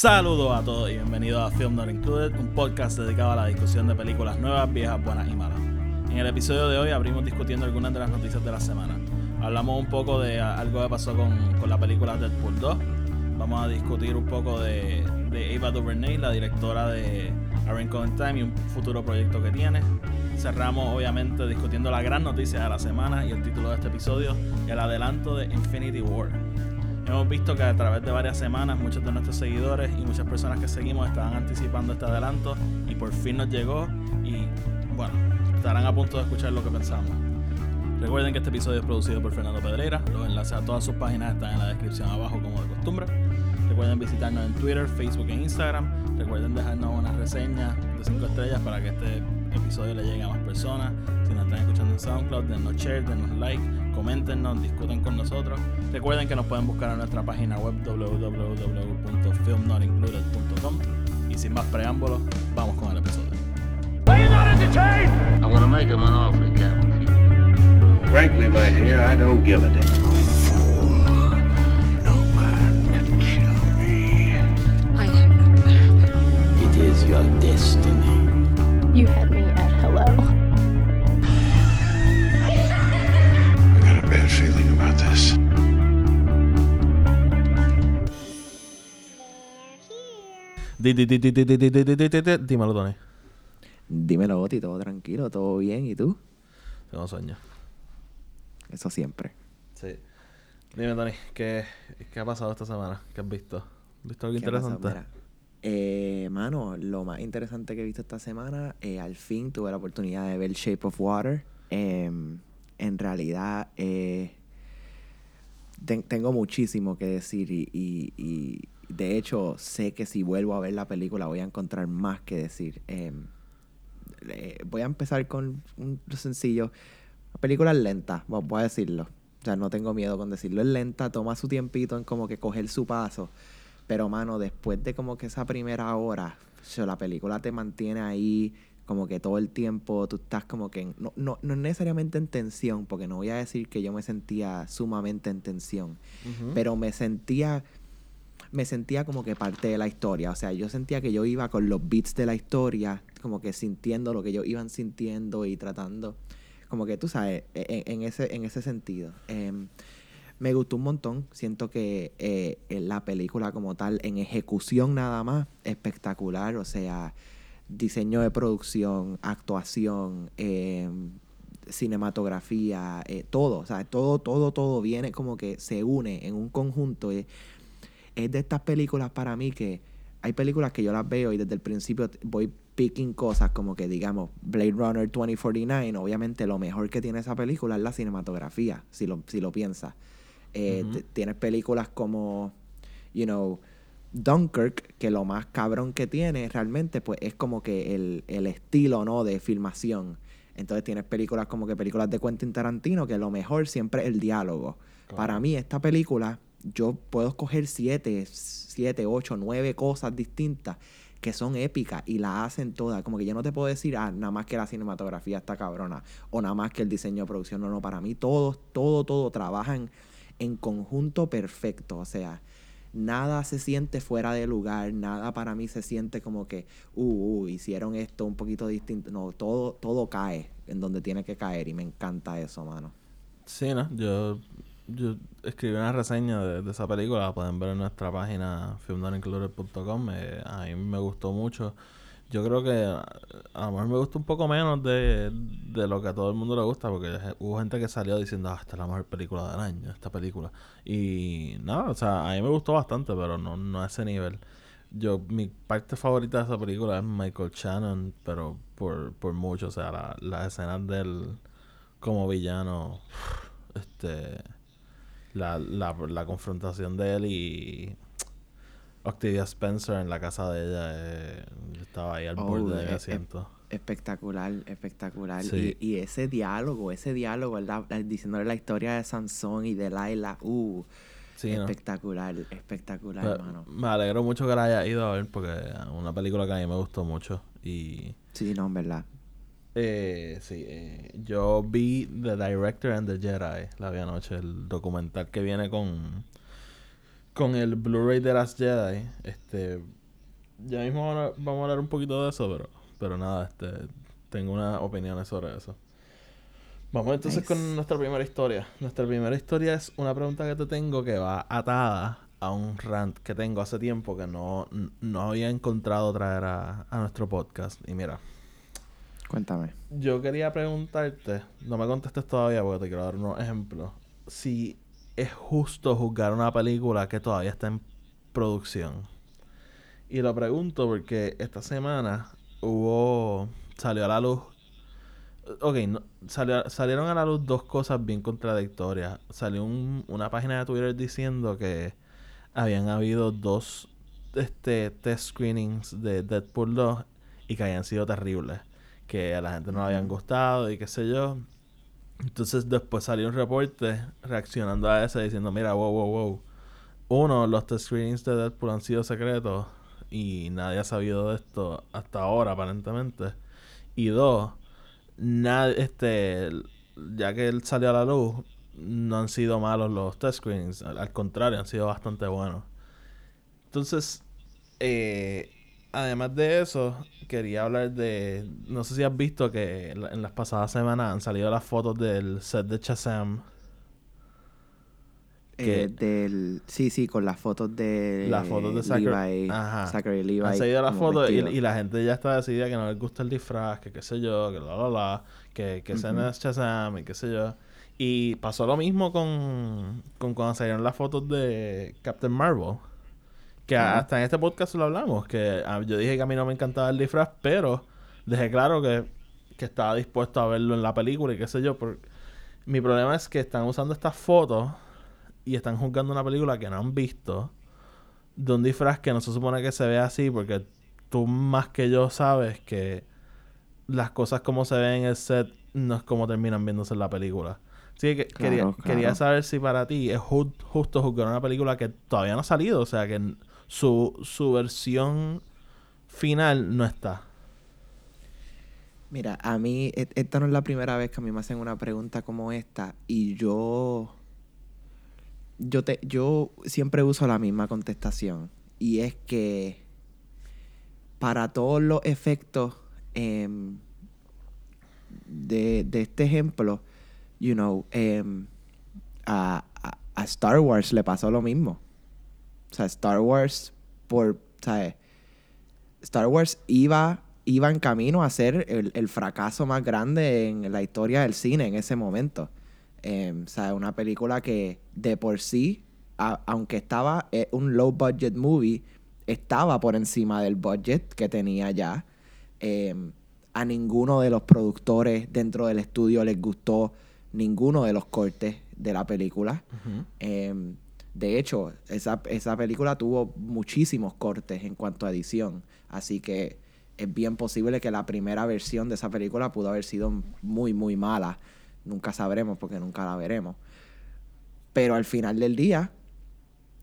Saludos a todos y bienvenidos a Film Not Included, un podcast dedicado a la discusión de películas nuevas, viejas, buenas y malas. En el episodio de hoy abrimos discutiendo algunas de las noticias de la semana. Hablamos un poco de algo que pasó con, con la película Deadpool 2. Vamos a discutir un poco de, de Ava DuVernay, la directora de A Wrinkle in Time y un futuro proyecto que tiene. Cerramos obviamente discutiendo la gran noticia de la semana y el título de este episodio, el adelanto de Infinity War. Hemos visto que a través de varias semanas muchos de nuestros seguidores y muchas personas que seguimos estaban anticipando este adelanto y por fin nos llegó y bueno, estarán a punto de escuchar lo que pensamos. Recuerden que este episodio es producido por Fernando Pedreira, los enlaces a todas sus páginas están en la descripción abajo como de costumbre. Recuerden visitarnos en Twitter, Facebook e Instagram. Recuerden dejarnos una reseña de 5 estrellas para que este episodio le llegue a más personas. Si nos están escuchando en SoundCloud, denos share, denos like, coméntenos, discuten con nosotros. Recuerden que nos pueden buscar en nuestra página web www.filmnotincluded.com. Y sin más preámbulos, vamos con el episodio. Gonna make him an offer again. Frankly, my dear, I don't give a damn. No man can kill me. I am not mad. It is your destiny. You had me at hello. Dímelo, Tony. Dímelo, Oti, todo tranquilo, todo bien, ¿y tú? Tengo sueño. Eso siempre. Sí. Dime, Tony, ¿qué, ¿qué ha pasado esta semana? ¿Qué has visto? ¿Has visto algo interesante? Eh, mano, lo más interesante que he visto esta semana, eh, al fin tuve la oportunidad de ver Shape of Water. Em, en realidad, eh, ten- tengo muchísimo que decir y, y- y de hecho sé que si vuelvo a ver la película voy a encontrar más que decir. Em, eh, voy a empezar con un sencillo. La película es lenta, vo- voy a decirlo. O sea, no tengo miedo con decirlo. Es lenta, toma su tiempito en como que coger su paso. Pero, mano, después de como que esa primera hora, o sea, la película te mantiene ahí como que todo el tiempo, tú estás como que... en- no, no, no necesariamente en tensión, porque no voy a decir que yo me sentía sumamente en tensión, pero me sentía... Me sentía como que parte de la historia. O sea, yo sentía que yo iba con los beats de la historia, como que sintiendo lo que ellos iban sintiendo y tratando. Como que tú sabes, e- en, en ese, en ese sentido. Em, me gustó un montón. Siento que eh, la película como tal, en ejecución nada más, espectacular. O sea, diseño de producción, actuación, eh, cinematografía, eh, todo. O sea, todo, todo, todo viene como que se une en un conjunto. Es de estas películas para mí que hay películas que yo las veo y desde el principio voy picking cosas como que digamos Blade Runner 2049, obviamente lo mejor que tiene esa película es la cinematografía, si lo, si lo piensas. Eh, Tienes películas como, you know, Dunkirk, que lo más cabrón que tiene realmente pues es como que el, el estilo, ¿no? De filmación. Entonces tienes películas como que películas de Quentin Tarantino, que lo mejor siempre es el diálogo. Para mí esta película, yo puedo escoger siete, siete, ocho, nueve cosas distintas que son épicas y la hacen todas. Como que yo no te puedo decir, ah, nada más que la cinematografía está cabrona o nada más que el diseño de producción. No, no, para mí todos, todo, todo trabajan en conjunto perfecto. O sea, nada se siente fuera de lugar, nada para mí se siente como que, uh, uh, hicieron esto un poquito distinto. No, todo, todo cae en donde tiene que caer y me encanta eso, mano. Sí, ¿no? Yo, yo escribí una reseña de, esa película, la pueden ver en nuestra página filmnonincluded.com. eh, a mí me gustó mucho. Yo creo que a, lo mejor me gusta un poco menos de, de lo que a todo el mundo le gusta, porque hubo gente que salió diciendo, ah, esta es la mejor película del año, esta película. Y nada, o sea, a mí me gustó bastante, pero no, no a ese nivel. Yo, mi parte favorita de esa película es Michael Shannon, pero por, por mucho, o sea, la- las escenas del como villano, este, la, la, la confrontación de él y Octavia Spencer en la casa de ella, eh, yo estaba ahí al Oh, borde de eh, mi eh, asiento. Espectacular, espectacular. Sí. Y, y ese diálogo, ese diálogo, Diciéndole la historia de Sansón y de Laila. Uh, Sí, ¿no? espectacular, espectacular, Pero hermano. me alegro mucho que la haya ido a ver porque es una película que a mí me gustó mucho y Sí, no, en verdad. Eh, sí, eh, yo vi The Director and the Jedi la vi anoche, el documental que viene con con el Blu-ray de Last Jedi. Este, ya mismo vamos a- vamos a hablar un poquito de eso, pero, pero nada, este, tengo unas opiniones sobre eso. Vamos entonces Nice. con nuestra primera historia. Nuestra primera historia es una pregunta que te tengo que va atada a un rant que tengo hace tiempo que no, no había encontrado traer a, a nuestro podcast. Y mira, Cuéntame. yo quería preguntarte, no me contestes todavía porque te quiero dar unos ejemplos. Si es justo juzgar una película que todavía está en producción. Y lo pregunto porque esta semana hubo. salió a la luz. Ok, no- salió- salieron a la luz dos cosas bien contradictorias. Salió un- una página de Twitter diciendo que habían habido dos este, test screenings de Deadpool 2 y que habían sido terribles. Que a la gente no le habían gustado y qué sé yo. Entonces después salió un reporte reaccionando a ese diciendo, mira, wow, wow, wow. Uno, los test screenings de Deadpool han sido secretos y nadie ha sabido de esto hasta ahora aparentemente. Y dos, nadie, este, ya que él salió a la luz, no han sido malos los test screenings. Al, al contrario, han sido bastante buenos. Entonces, eh, además de eso, quería hablar de. No sé si has visto que en la- en las pasadas semanas han salido las fotos del set de Shazam. Que- Eh, del, sí, sí, con las fotos de Las fotos de Zachary- Levi, Ajá. Zachary Levi. Han salido las fotos y, y la gente ya está decidida que no les gusta el disfraz, que qué sé yo, que la la la, que, que ese no es Shazam y qué sé yo. Y pasó lo mismo con, con cuando salieron las fotos de Captain Marvel. Que hasta en este podcast lo hablamos. Que ah, yo dije que a mí no me encantaba el disfraz, pero dejé claro que, que estaba dispuesto a verlo en la película y qué sé yo. por- Mi problema es que están usando estas fotos y están juzgando una película que no han visto de un disfraz que no se supone que se vea así porque tú más que yo sabes que las cosas como se ven en el set no es como terminan viéndose en la película. Así que Claro, quería, claro. quería saber si para ti es ju- justo juzgar una película que todavía no ha salido, o sea que su, su versión final no está. Mira, a mí, e- esta no es la primera vez que a mí me hacen una pregunta como esta y yo, yo, te, yo siempre uso la misma contestación y es que para todos los efectos em, de, de este ejemplo, you know, em, a, a- a Star Wars le pasó lo mismo. O sea, Star Wars, por, ¿sabes? Star Wars iba, iba en camino a ser el, el fracaso más grande en la historia del cine en ese momento. Eh, o sea, una película que de por sí, a- aunque estaba eh, un low budget movie, estaba por encima del budget que tenía ya. Eh, a ninguno de los productores dentro del estudio les gustó ninguno de los cortes de la película. Eh, de hecho, esa, esa película tuvo muchísimos cortes en cuanto a edición. Así que es bien posible que la primera versión de esa película pudo haber sido muy, muy mala. Nunca sabremos porque nunca la veremos. Pero al final del día,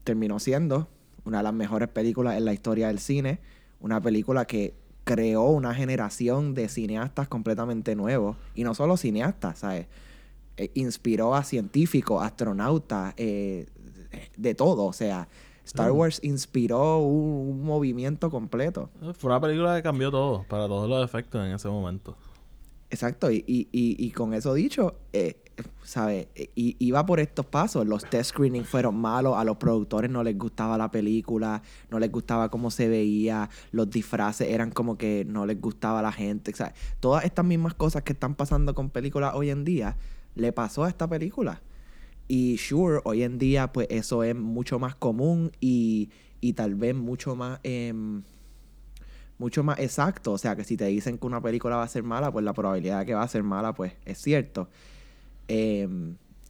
terminó siendo una de las mejores películas en la historia del cine. Una película que creó una generación de cineastas completamente nuevos. Y no solo cineastas, ¿sabes? Eh, inspiró a científicos, astronautas, eh, de todo. O sea, Star. Wars inspiró un, un movimiento completo. Fue una película que cambió todo, para todos los efectos en ese momento. Exacto, y, y, y, y con eso dicho, eh, ¿sabes? Iba por estos pasos. Los test screenings fueron malos, a los productores no les gustaba la película, no les gustaba cómo se veía, los disfraces eran como que no les gustaba a la gente. Todas estas mismas cosas que están pasando con películas hoy en día, le pasó a esta película. Y sure, hoy en día, pues eso es mucho más común y, y tal vez mucho más. em, mucho más exacto. O sea, que si te dicen que una película va a ser mala, pues la probabilidad de que va a ser mala, pues es cierto. Eh,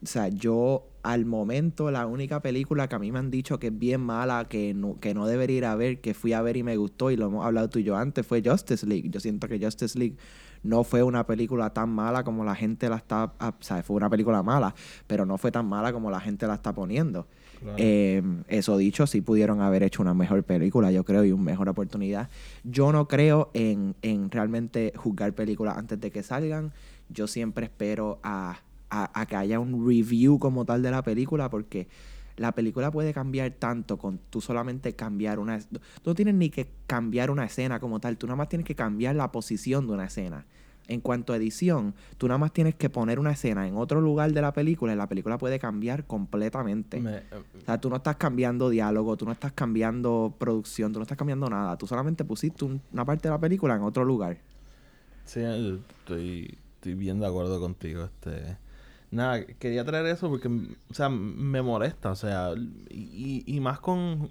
o sea, yo al momento, la única película que a mí me han dicho que es bien mala, que no, que no debería ir a ver, que fui a ver y me gustó, y lo hemos hablado tú y yo antes, fue Justice League. Yo siento que Justice League no fue una película tan mala como la gente la está... O sea, fue una película mala, pero no fue tan mala como la gente la está poniendo. Claro. Eh, eso dicho, sí pudieron haber hecho una mejor película, yo creo, y una mejor oportunidad. Yo no creo en, en realmente juzgar películas antes de que salgan. Yo siempre espero a, a- a que haya un review como tal de la película, porque La película puede cambiar tanto con tú solamente cambiar una... Tú no tienes ni que cambiar una escena como tal, tú nada más tienes que cambiar la posición de una escena. En cuanto a edición, tú nada más tienes que poner una escena en otro lugar de la película y la película puede cambiar completamente. Me- O sea, tú no estás cambiando diálogo, tú no estás cambiando producción, tú no estás cambiando nada. Tú solamente pusiste un- una parte de la película en otro lugar. Sí, eh, estoy, estoy bien de acuerdo contigo. Este, nada, quería traer eso porque, o sea, me molesta, o sea, y, y más con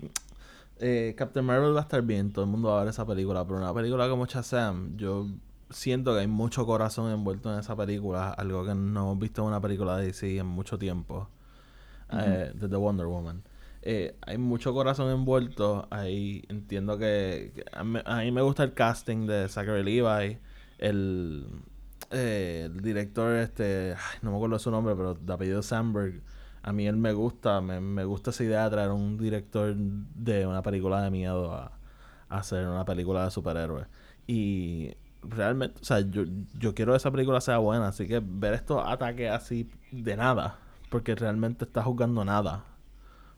eh, Captain Marvel va a estar bien, todo el mundo va a ver esa película, pero una película como Shazam, yo siento que hay mucho corazón envuelto en esa película, algo que no hemos visto en una película de DC en mucho tiempo, eh, de The Wonder Woman. Eh, hay mucho corazón envuelto. Ahí entiendo que, que a, mí, a mí me gusta el casting de Zachary Levi, el, eh, el director, este, no me acuerdo su nombre, pero de apellido Sandberg. A mí él me gusta, me, me gusta esa idea de traer un director de una película de miedo a, hacer una película de superhéroes. Y realmente, o sea, yo, yo quiero que esa película sea buena, así que ver estos ataques así de nada, porque realmente está juzgando nada.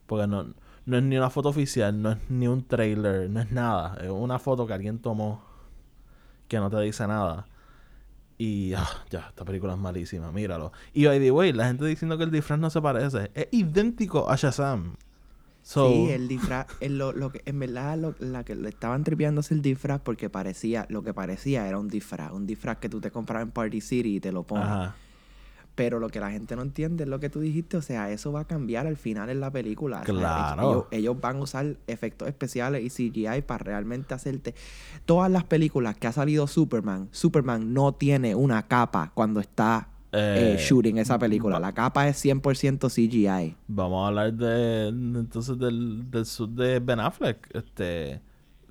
Porque no, no es ni una foto oficial, no es ni un trailer, no es nada. Es una foto que alguien tomó que no te dice nada. Y ah, ya, esta película es malísima, míralo. Y by the way, la gente diciendo que el disfraz no se parece. Es idéntico a Shazam. So, Sí, el disfraz, el lo, lo que, en verdad lo, la que le estaban tripeando es el disfraz porque parecía, lo que parecía era un disfraz, un disfraz que tú te comprabas en Party City y te lo pones. Ajá. Pero lo que la gente no entiende es lo que tú dijiste, o sea, eso va a cambiar al final en la película. Claro. ellos, ellos van a usar efectos especiales y CGI para realmente hacerte... Todas las películas que ha salido Superman, Superman no tiene una capa cuando está eh, Eh, shooting esa película. La capa es 100% CGI. Vamos a hablar de entonces del, del sud de Ben Affleck. Este,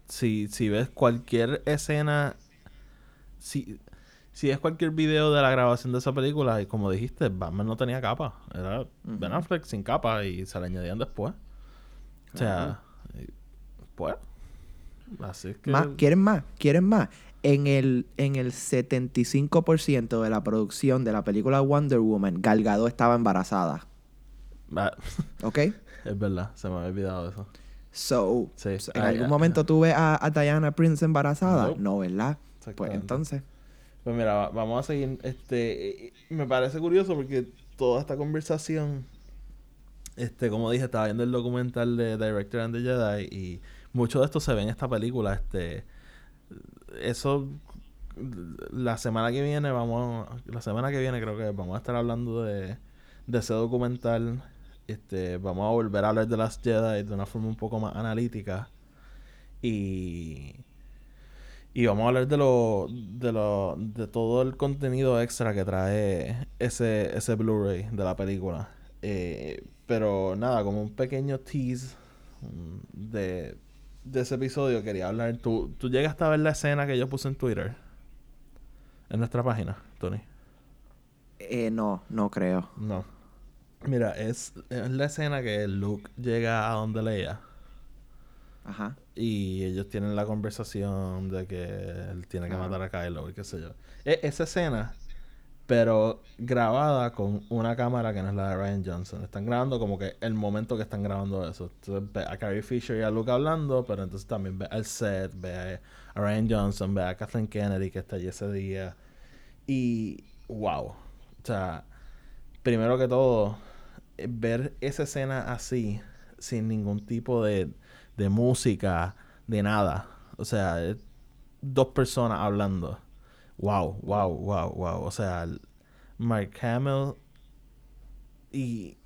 si, si ves cualquier escena, si, si ves cualquier video de la grabación de esa película, y como dijiste, Batman no tenía capa. Era Ben Affleck sin capa y se le añadían después. O sea, pues, así es que... Más, ¿Quieren más? ¿Quieren más? En el, en el 75% de la producción de la película Wonder Woman, Gal Gadot estaba embarazada. Ah, ¿Ok? es verdad, se me había olvidado eso. So, Sí. ¿en algún momento tú ves a, a Diana Prince embarazada? Nope. No, ¿verdad? Pues entonces. Pues mira, va- vamos a seguir. Este, me parece curioso porque toda esta conversación, este, como dije, estaba viendo el documental de Director and the Jedi y mucho de esto se ve en esta película. Este, eso, la semana que viene vamos, la semana que viene creo que vamos a estar hablando de, de ese documental. Este, vamos a volver a hablar de las Jedi de una forma un poco más analítica y y vamos a hablar de lo, de lo, de todo el contenido extra que trae ese, ese Blu-ray de la película. Eh, pero nada, como un pequeño tease mm, de, de ese episodio quería hablar. ¿Tú, ¿Tú llegaste a ver la escena que yo puse en Twitter? En nuestra página, Tony. Eh, no, no creo. No. Mira, es, es la escena que Luke llega a donde Leia. Ajá. Y ellos tienen la conversación de que él tiene que Ajá. matar a Kylo y qué sé yo. E- esa escena, pero grabada con una cámara que no es la de Ryan Johnson. Están grabando como que el momento que están grabando eso. Entonces ve a Carrie Fisher y a Luke hablando, pero entonces también ve al set, ve a Ryan Johnson, ve a Kathleen Kennedy que está allí ese día. Y wow. O sea, primero que todo, eh, ver esa escena así, sin ningún tipo de, de música, de nada. O sea, es dos personas hablando. Wow, wow, wow, wow. O sea, Mark Hamill y,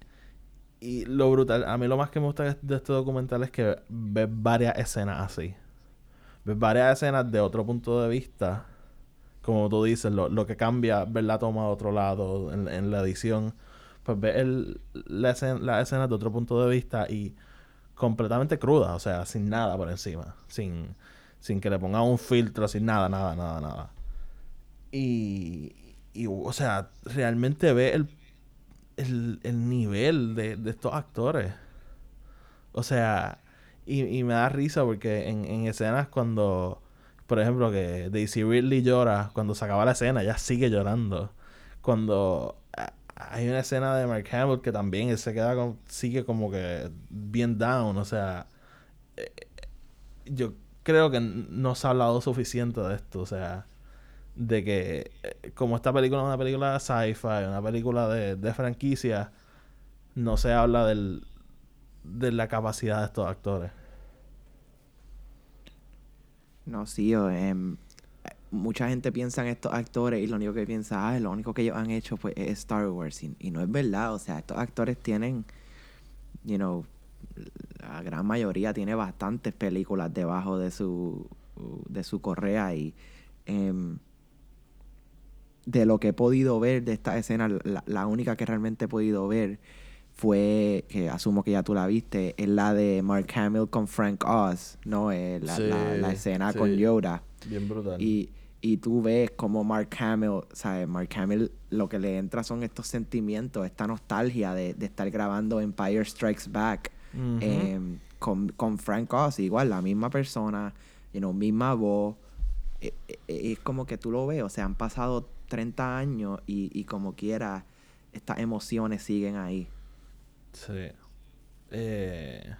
y lo brutal. A mí lo más que me gusta de este documental es que ves varias escenas así. Ves varias escenas de otro punto de vista. Como tú dices, lo, lo que cambia ver la toma de otro lado en, en la edición. Pues ves el, la escena, las escenas de otro punto de vista y completamente cruda, o sea, sin nada por encima, sin, sin que le pongan un filtro, sin nada, nada, nada, nada. Y, y o sea, realmente ve el, el, el nivel de, de estos actores. O sea, y, y me da risa porque en, en escenas cuando, por ejemplo, que Daisy Ridley llora, cuando se acaba la escena, ella sigue llorando. Cuando hay una escena de Mark Hamill que también él se queda sigue como que bien down, o sea, eh, yo creo que no se ha hablado suficiente de esto, o sea, de que eh, como esta película es una película de sci-fi, una película de, de franquicia, no se habla del, de la capacidad de estos actores. No, sí, o, em, mucha gente piensa en estos actores y lo único que piensa, ah, lo único que ellos han hecho pues es Star Wars y, y no es verdad, o sea, estos actores tienen, you know, la gran mayoría tiene bastantes películas debajo de su de su correa y em, de lo que he podido ver de esta escena, la, la única que realmente he podido ver fue, que asumo que ya tú la viste, es la de Mark Hamill con Frank Oz, ¿no? Eh, la, Sí, la- la escena sí. con Yoda. Bien brutal. Y, y tú ves como Mark Hamill, ¿sabes? Mark Hamill lo que le entra son estos sentimientos, esta nostalgia de, de estar grabando Empire Strikes Back em, con, con Frank Oz, igual, la misma persona, you know, misma voz. Eh, eh, eh, Es como que tú lo ves, o sea, han pasado 30 años y, y como quiera, estas emociones siguen ahí. Sí. Eh,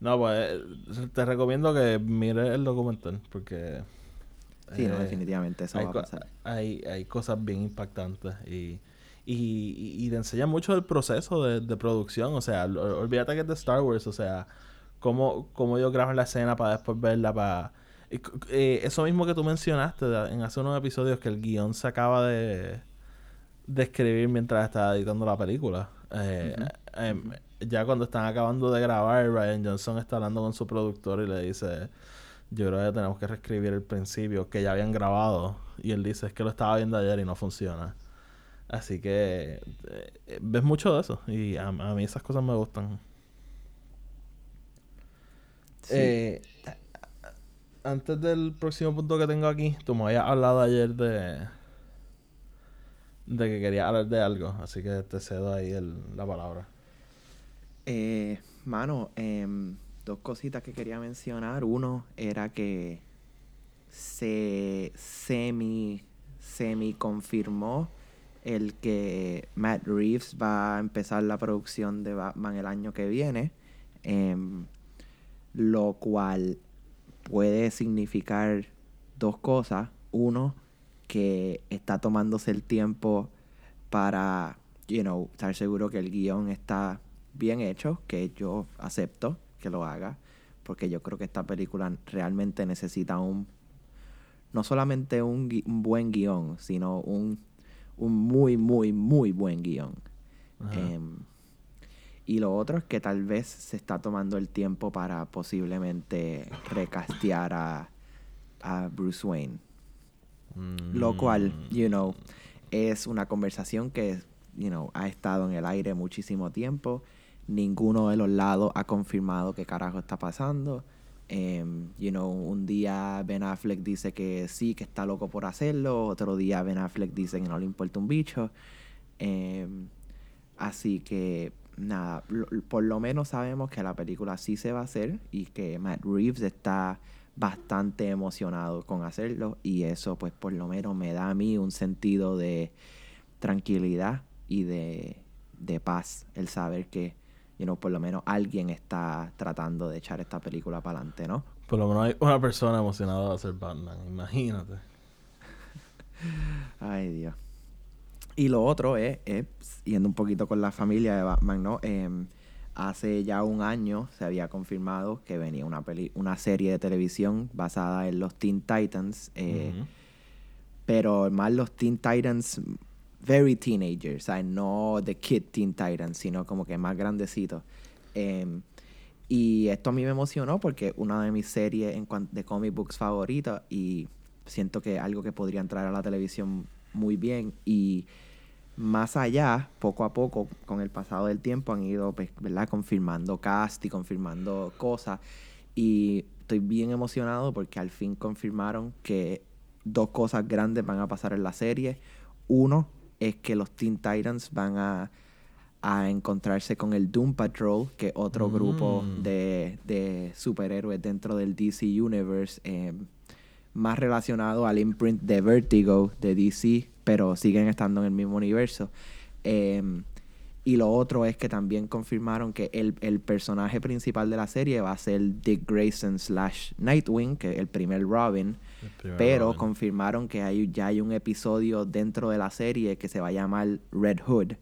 no, pues eh, te recomiendo que mires el documental porque... Sí, no, eh, definitivamente eso hay, va a co- pasar. hay, hay cosas bien impactantes y, y, y, te enseña mucho del proceso de, de producción. O sea, ol- olvídate que es de Star Wars. O sea, cómo, cómo ellos graban la escena para después verla. Para... eh, eso mismo que tú mencionaste en hace unos episodios, que el guion se acaba de, de escribir mientras estaba editando la película. Eh, em, Ya cuando están acabando de grabar, Ryan Johnson está hablando con su productor y le dice... Yo creo que tenemos que reescribir el principio que ya habían grabado. Y él dice, es que lo estaba viendo ayer y no funciona. Así que eh, ves mucho de eso. Y a, a mí esas cosas me gustan. Sí. Eh, antes del próximo punto que tengo aquí, tú me habías hablado ayer de... De que quería hablar de algo. Así que te cedo ahí el- la palabra. Eh, mano, em, dos cositas que quería mencionar. Uno era que se semi, semi confirmó el que Matt Reeves va a empezar la producción de Batman el año que viene. em, lo cual puede significar dos cosas. Uno, que está tomándose el tiempo para, you know, estar seguro que el guion está bien hecho, que yo acepto que lo haga, porque yo creo que esta película realmente necesita un, no solamente un, gui- un buen guion, sino un, un muy, muy, muy buen guion. Em, y lo otro es que tal vez se está tomando el tiempo para posiblemente recastear a, a Bruce Wayne. Lo cual, Mm. you know, es una conversación que, you know, ha estado en el aire muchísimo tiempo. Ninguno de los lados ha confirmado qué carajo está pasando. Em, un día Ben Affleck dice que sí, que está loco por hacerlo. Otro día Ben Affleck dice que no le importa un bicho. Em, así que, nada, por lo menos sabemos que la película sí se va a hacer y que Matt Reeves está bastante emocionado con hacerlo y eso pues por lo menos me da a mí un sentido de tranquilidad y de, de paz el saber que you know, por lo menos alguien está tratando de echar esta película para adelante, ¿no? Por lo menos hay una persona emocionada de hacer Batman. Imagínate. Ay, Dios. Y lo otro es, es, yendo un poquito con la familia de Batman, ¿no? Em, hace ya un año se había confirmado que venía una, peli una serie de televisión basada en los Teen Titans, eh, pero más los Teen Titans very teenagers, ¿sabes? No the kid Teen Titans, sino como que más grandecitos. Em, y esto a mí me emocionó porque una de mis series en de comic books favoritas y siento que es algo que podría entrar a la televisión muy bien y más allá, poco a poco, con el pasado del tiempo, han ido, pues, ¿verdad? Confirmando cast y confirmando cosas. Y estoy bien emocionado porque al fin confirmaron que dos cosas grandes van a pasar en la serie. Uno es que los Teen Titans van a, a encontrarse con el Doom Patrol, que es otro Mm. grupo de, de superhéroes dentro del DC Universe. eh, más relacionado al imprint de Vertigo de DC, pero siguen estando en el mismo universo. Em, y lo otro es que también confirmaron que el, el personaje principal de la serie va a ser Dick Grayson slash Nightwing, que es el primer Robin. Pero confirmaron que hay, ya hay un episodio dentro de la serie que se va a llamar Red Hood.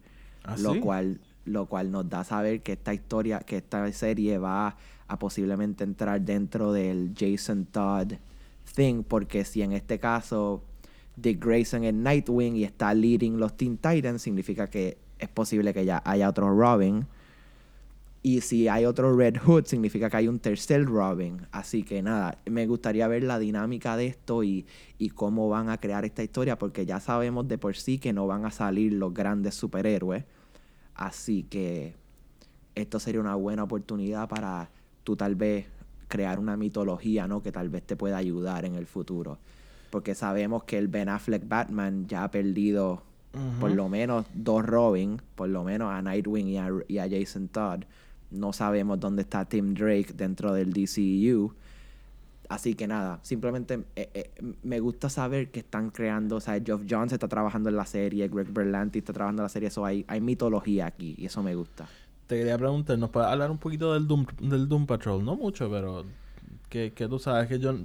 ¿Ah, lo sí? cual lo cual nos da a saber que esta historia, que esta serie va a posiblemente entrar dentro del Jason Todd thing, porque si en este caso Dick Grayson es Nightwing y está leading los Teen Titans, significa que es posible que ya haya otro Robin. Y si hay otro Red Hood, significa que hay un tercer Robin. Así que nada, me gustaría ver la dinámica de esto y, y cómo van a crear esta historia, porque ya sabemos de por sí que no van a salir los grandes superhéroes. Así que esto sería una buena oportunidad para tú tal vez crear una mitología, ¿no? Que tal vez te pueda ayudar en el futuro. Porque sabemos que el Ben Affleck Batman ya ha perdido por lo menos dos Robin, por lo menos a Nightwing y a, y a Jason Todd. No sabemos dónde está Tim Drake dentro del DCU. Así que nada, simplemente eh, eh, me gusta saber que están creando, o sea, Geoff Johns está trabajando en la serie, Greg Berlanti está trabajando en la serie, eso hay, hay mitología aquí y eso me gusta. Te quería preguntar, ¿nos puedes hablar un poquito del Doom, del Doom Patrol? No mucho, pero que, que tú sabes que yo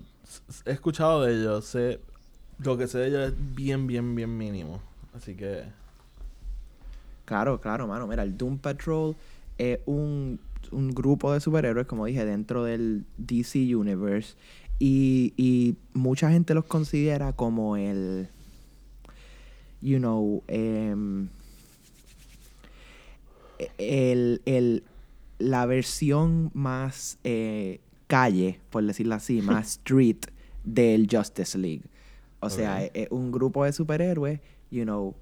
he escuchado de ellos, sé, lo que sé de ellos es bien, bien, bien mínimo. Así que... Claro, claro, mano. Mira, el Doom Patrol es un, un grupo de superhéroes, como dije, dentro del DC Universe. Y, y mucha gente los considera como el. You know. em, el, el, la versión más eh, calle, por decirlo así, más street del Justice League. O sea, es un grupo de superhéroes, you know,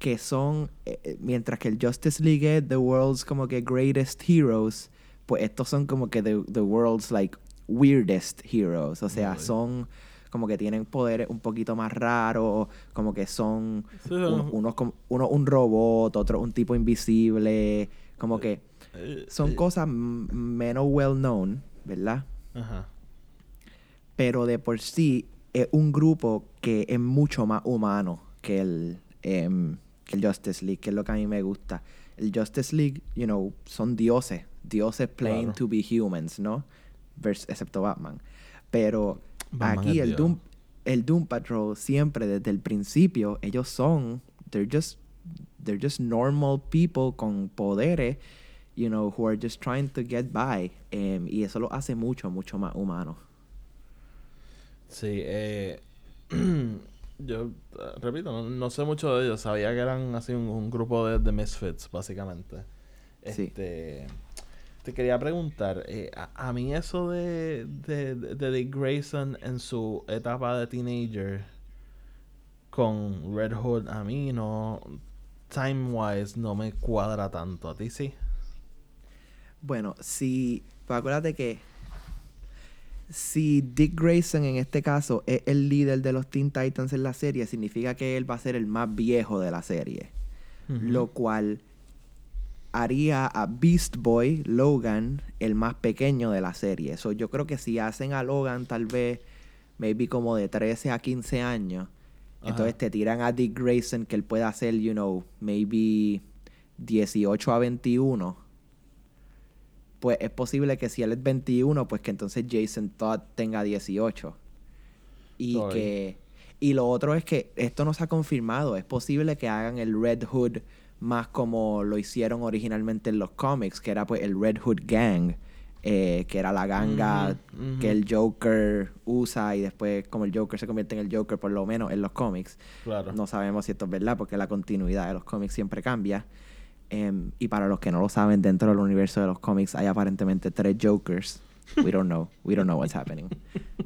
que son, eh, eh, mientras que el Justice League es the world's como que greatest heroes, pues estos son como que the, the world's like weirdest heroes. O sea, son como que tienen poderes un poquito más raros, como que son Sí, un- son- unos uno un robot, otro un tipo invisible, como que eh, son eh, cosas menos well known, ¿verdad? Ajá. Pero de por sí es un grupo que es mucho más humano que el, em, que el Justice League, que es lo que a mí me gusta. El Justice League, you know, son dioses, dioses playing Claro. to be humans, ¿no? Vers- excepto Batman. Pero Batman aquí el. Doom, el Doom Patrol siempre desde el principio ellos son, they're just, they're just normal people con poderes, you know, who are just trying to get by. em, y eso lo hace mucho, mucho más humano. Sí, eh, yo eh, repito, no, no sé mucho de ellos. Sabía que eran así un, un grupo de, de misfits, básicamente. Sí. Este, te quería preguntar, eh, a, a mí eso de, de, de, Dick Grayson en su etapa de teenager con Red Hood, a mí no, time wise, no me cuadra tanto. ¿A ti sí? Bueno, si. Pues acuérdate que. Si Dick Grayson en este caso es el líder de los Teen Titans en la serie, significa que él va a ser el más viejo de la serie. Lo cual haría a Beast Boy, Logan, el más pequeño de la serie. So, yo creo que si hacen a Logan tal vez, maybe como de 13 a 15 años, entonces te tiran a Dick Grayson que él pueda hacer, you know, maybe 18 a 21. Pues es posible que si él es 21, pues que entonces Jason Todd tenga 18. Y Sorry. que... Y lo otro es que esto no se ha confirmado. Es posible que hagan el Red Hood más como lo hicieron originalmente en los cómics, que era pues el Red Hood Gang, eh, que era la ganga ujú. que el Joker usa y después como el Joker se convierte en el Joker, por lo menos en los cómics. Claro. No sabemos si esto es verdad porque la continuidad de los cómics siempre cambia. Em, y para los que no lo saben, dentro del universo de los cómics hay aparentemente tres Jokers. We don't know. We don't know what's happening.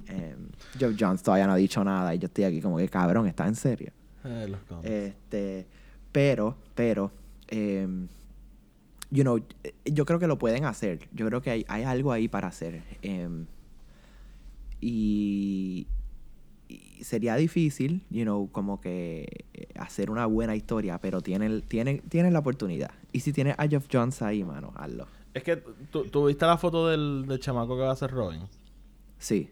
Em, Geoff Johns todavía no ha dicho nada y yo estoy aquí como que cabrón, está en serio. Eh, los cómics. Este, pero, pero, em, you know, yo creo que lo pueden hacer. Yo creo que hay, hay algo ahí para hacer. Y sería difícil, you know, como que eh, hacer una buena historia, pero tienen, tienen, tienen la oportunidad. Y si tienes a Geoff Jones ahí, mano, hazlo. Es que tú, viste la foto del, del chamaco que va a ser Robin. Sí.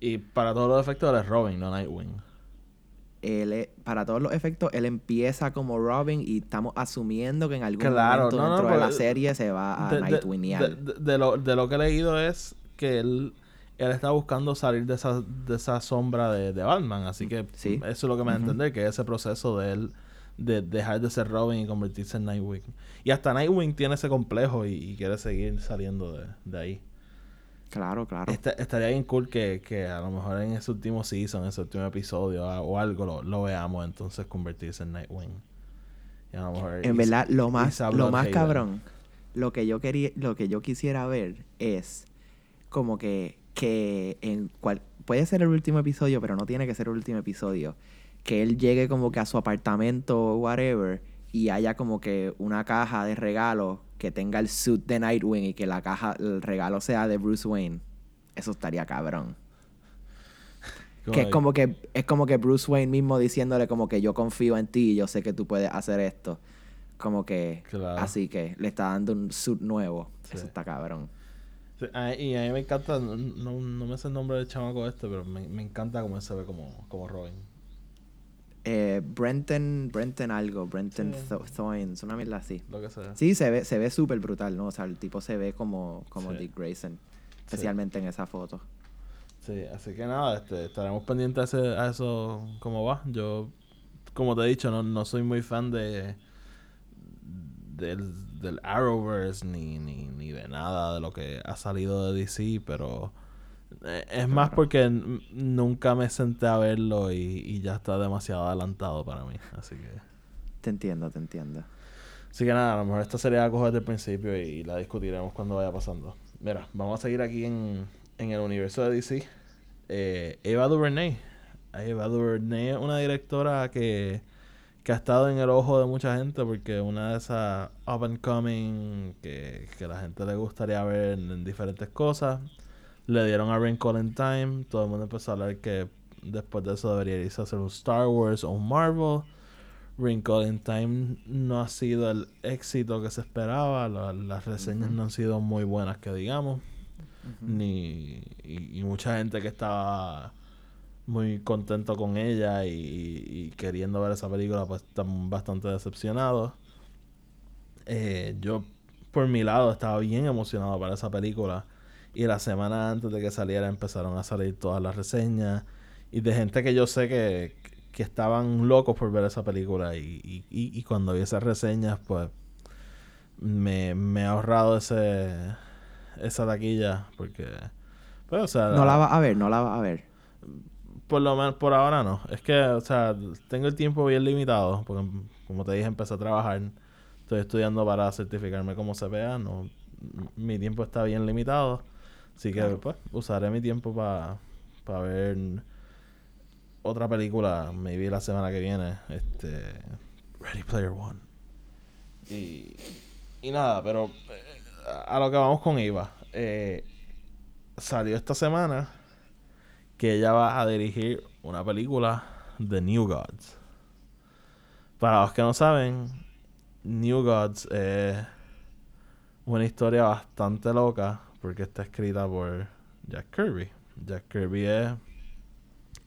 Y para todos los efectos él es Robin, no Nightwing. él, para todos los efectos, él empieza como Robin y estamos asumiendo que en algún Claro, momento no, no, dentro de la porque- serie se va a de, Nightwingear. de- de- de lo, de lo que he leído es que él, él está buscando salir de esa, de esa sombra de, de Batman. Así que Sí. eso es lo que me da a entender, que es ese proceso de él de dejar de ser Robin y convertirse en Nightwing. Y hasta Nightwing tiene ese complejo y, y quiere seguir saliendo de, de ahí. Claro, claro. Este- estaría bien cool que, que a lo mejor en ese último season, en ese último episodio a- o algo lo, lo veamos entonces convertirse en Nightwing. Y a lo mejor En verdad, lo más, lo más cabrón, lo que yo quería, lo que yo quisiera ver es como que, que en cual, puede ser el último episodio, pero no tiene que ser el último episodio. Que él llegue como que a su apartamento o whatever y haya como que una caja de regalos que tenga el suit de Nightwing y que la caja, el regalo sea de Bruce Wayne. Eso estaría cabrón. Que es como que, es como que Bruce Wayne mismo diciéndole como que yo confío en ti y yo sé que tú puedes hacer esto. Como que Claro. así que le está dando un suit nuevo. Sí. Eso está cabrón. Sí, a- y a mí me encanta, no, no, no me sé el nombre del chamaco este, pero me, me encanta cómo él se ve como, como Robin. Eh, Brenton, Brenton algo, Brenton Sí. Tho- Thoines, una mierda así. Lo que sea. Sí, se ve, se ve súper brutal, ¿no? O sea, el tipo se ve como, como Sí. Dick Grayson. Especialmente en esa foto. Sí, así que nada, este, estaremos pendientes a, ese- a eso cómo va. Yo, como te he dicho, no, no soy muy fan de del, del Arrowverse ni, ni, ni de nada de lo que ha salido de DC, pero eh, es más porque nunca me senté a verlo y, y ya está demasiado adelantado para mí. Así que... Te entiendo, te entiendo. Así que nada, a lo mejor esta sería la coger desde el principio y, la discutiremos cuando vaya pasando. Mira, vamos a seguir aquí en, en el universo de DC. Eh, Eva DuVernay. Eva DuVernay es una directora que, que ha estado en el ojo de mucha gente porque una de esas up and coming que, que la gente le gustaría ver en, en diferentes cosas. Le dieron a Wrinkle in Time. Todo el mundo empezó a hablar que después de eso debería irse a hacer un Star Wars o un Marvel. Wrinkle in Time no ha sido el éxito que se esperaba. la- las reseñas no han sido muy buenas, que digamos. Ni, y, y mucha gente que estaba muy contento con ella y, y queriendo ver esa película, pues están bastante decepcionados. Eh, yo, por mi lado, estaba bien emocionado para esa película. Y la semana antes de que saliera empezaron a salir todas las reseñas. Y de gente que yo sé que, que estaban locos por ver esa película. Y, y, y- cuando vi esas reseñas, pues me, me he ahorrado ese esa taquilla. Porque, pues, o sea, No la vas a ver, no la vas a ver. Por lo menos por ahora no. Es que, o sea, tengo el tiempo bien limitado. Porque, como te dije, empecé a trabajar. Estoy estudiando para certificarme como CPA. No, mi tiempo está bien limitado. Así que, Claro. pues, usaré mi tiempo para ver otra película. Maybe la semana que viene. Este. Ready Player One. Y, y nada, pero eh, a lo que vamos con Eva. Eh, salió esta semana que ella va a dirigir una película de New Gods. Para los que no saben, New Gods es una historia bastante loca porque está escrita por Jack Kirby. Jack Kirby es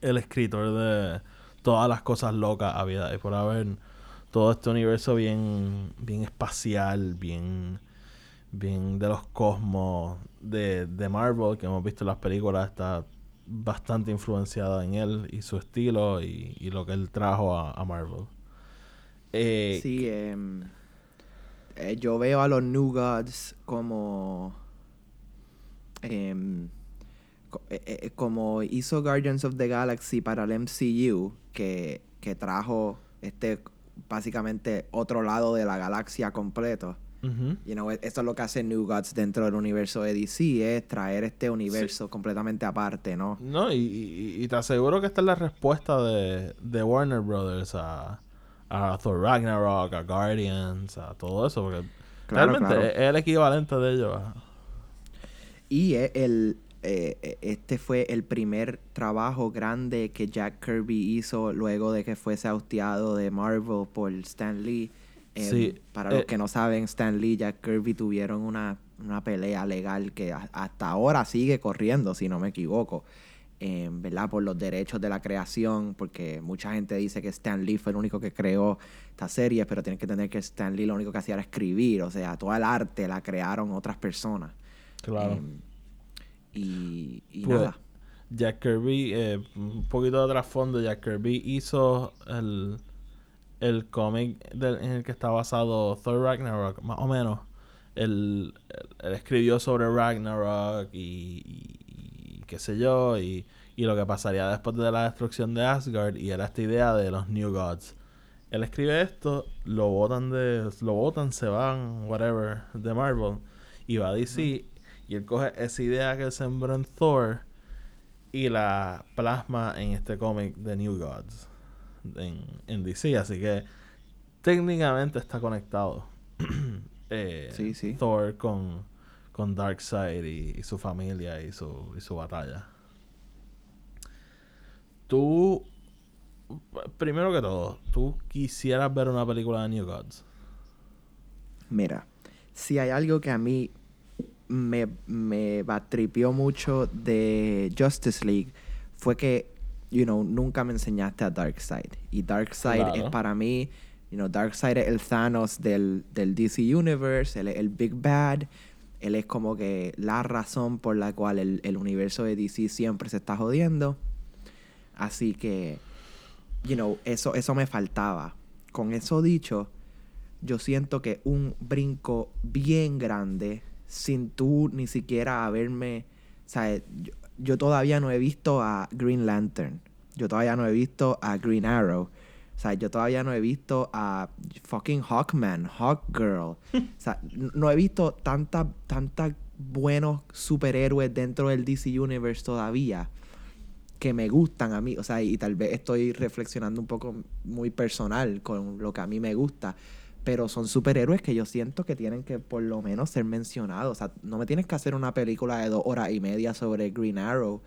el escritor de todas las cosas locas habidas y por haber todo este universo bien bien espacial, bien bien de los cosmos de, de Marvel que hemos visto en las películas está bastante influenciada en él y su estilo y, y lo que él trajo a, a Marvel. Eh, Sí, em, eh, yo veo a los New Gods como. em, eh, como hizo Guardians of the Galaxy para el MCU, que, que trajo este básicamente otro lado de la galaxia completo. Ujú. You know, e- eso es lo que hace New Gods dentro del universo de DC, es traer este universo completamente aparte, ¿no? No, y, y- y te aseguro que esta es la respuesta de, de Warner Brothers a, a Thor Ragnarok, a Guardians, a todo eso, porque Claro, realmente claro. es el equivalente de ellos. Y el, eh, eh, este fue el primer trabajo grande que Jack Kirby hizo luego de que fuese austeado de Marvel por Stan Lee. Em, Sí, para los eh, que no saben, Stan Lee y Jack Kirby tuvieron una, una pelea legal que a- hasta ahora sigue corriendo, si no me equivoco. eh, ¿verdad? Por los derechos de la creación, porque mucha gente dice que Stan Lee fue el único que creó esta serie, pero tienes que entender que Stan Lee lo único que hacía era escribir, o sea, toda el arte la crearon otras personas. Claro. Eh, y, y Pues, nada. Jack Kirby, eh, un poquito de trasfondo, Jack Kirby hizo el, el cómic en el que está basado Thor Ragnarok, más o menos. Él, él- él escribió sobre Ragnarok y, y- y qué sé yo, y, y lo que pasaría después de la destrucción de Asgard, y era esta idea de los New Gods. Él escribe esto, lo botan de, lo botan, se van, whatever, de Marvel, y va a DC, y él coge esa idea que él sembró en Thor y la plasma en este cómic de New Gods en, en DC, así que técnicamente está conectado eh, Sí, sí. Thor con, con Darkseid y, y su familia y su, y su batalla. Tú, primero que todo, ¿tú quisieras ver una película de New Gods? Mira, si hay algo que a mí me, me batripió mucho de Justice League fue que, you know, nunca me enseñaste a Darkseid. Y Darkseid Claro. es para mí, you know, Darkseid es el Thanos del, del DC Universe, él es el Big Bad, él es como que la razón por la cual el, el universo de DC siempre se está jodiendo. Así que, you know, eso, eso me faltaba. Con eso dicho, yo siento que un brinco bien grande, sin tú ni siquiera haberme, o sea, yo, yo todavía no he visto a Green Lantern, yo todavía no he visto a Green Arrow, o sea, yo todavía no he visto a fucking Hawkman, Hawkgirl, o sea, no he visto tantas, tantas buenos superhéroes dentro del DC Universe todavía que me gustan a mí, o sea, y tal vez estoy reflexionando un poco muy personal con lo que a mí me gusta, pero son superhéroes que yo siento que tienen que por lo menos ser mencionados, o sea, no me tienes que hacer una película de dos horas y media sobre Green Arrow,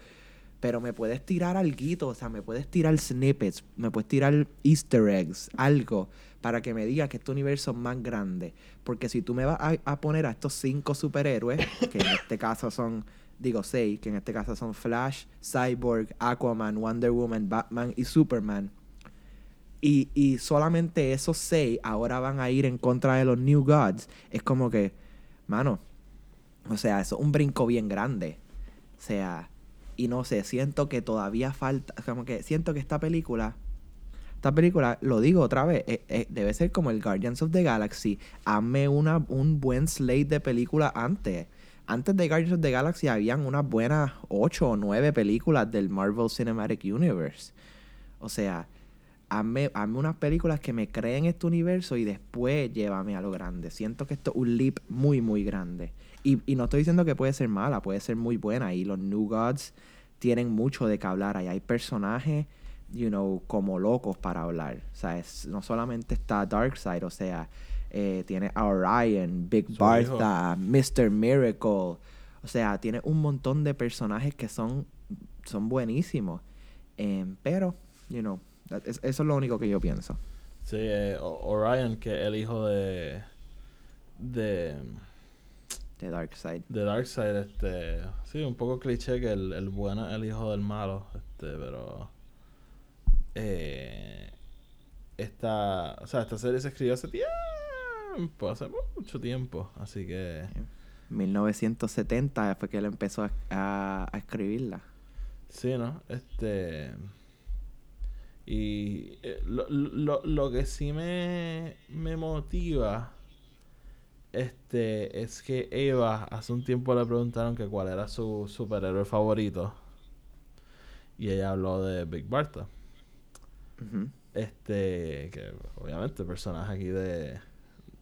pero me puedes tirar algo, o sea, me puedes tirar snippets, me puedes tirar easter eggs, algo, para que me digas que este universo es más grande, porque si tú me vas a, a poner a estos cinco superhéroes, que en este caso son digo seis, que en este caso son Flash, Cyborg, Aquaman, Wonder Woman, Batman y Superman. Y, y solamente esos seis ahora van a ir en contra de los New Gods. Es como que, mano, o sea, eso es un brinco bien grande. O sea, y no sé, siento que todavía falta, como que siento que esta película, esta película, lo digo otra vez, eh, eh, debe ser como el Guardians of the Galaxy. Hazme una, un buen slate de películas antes. Antes de Guardians of the Galaxy habían unas buenas ocho o nueve películas del Marvel Cinematic Universe. O sea, hazme, hazme unas películas que me creen este universo y después llévame a lo grande. Siento que esto es un leap muy, muy grande. Y, y no estoy diciendo que puede ser mala, puede ser muy buena. Y los New Gods tienen mucho de qué hablar. Ahí hay personajes, you know, como locos para hablar. O sea, es- no solamente está Darkseid, o sea, eh, tiene a Orion, Big Su Bartha, Mr. Miracle. O sea, tiene un montón de personajes que son, son buenísimos. Em, pero, you know, eso es lo único que yo pienso. Sí, eh, Orion, que es el hijo de. de. De Darkseid. de Darkseid, este. Sí, un poco cliché que el, el bueno es el hijo del malo, este, pero. Eh, esta. O sea, esta serie se escribió hace tiempo, hace mucho tiempo, así que. 1970 fue que él empezó a, a- a escribirla. Sí, ¿no? Este. Y eh, lo, lo, lo que sí me, me motiva este es que Eva hace un tiempo le preguntaron que cuál era su superhéroe favorito. Y ella habló de Big Bartha. Ujú. Este, que obviamente personaje aquí de,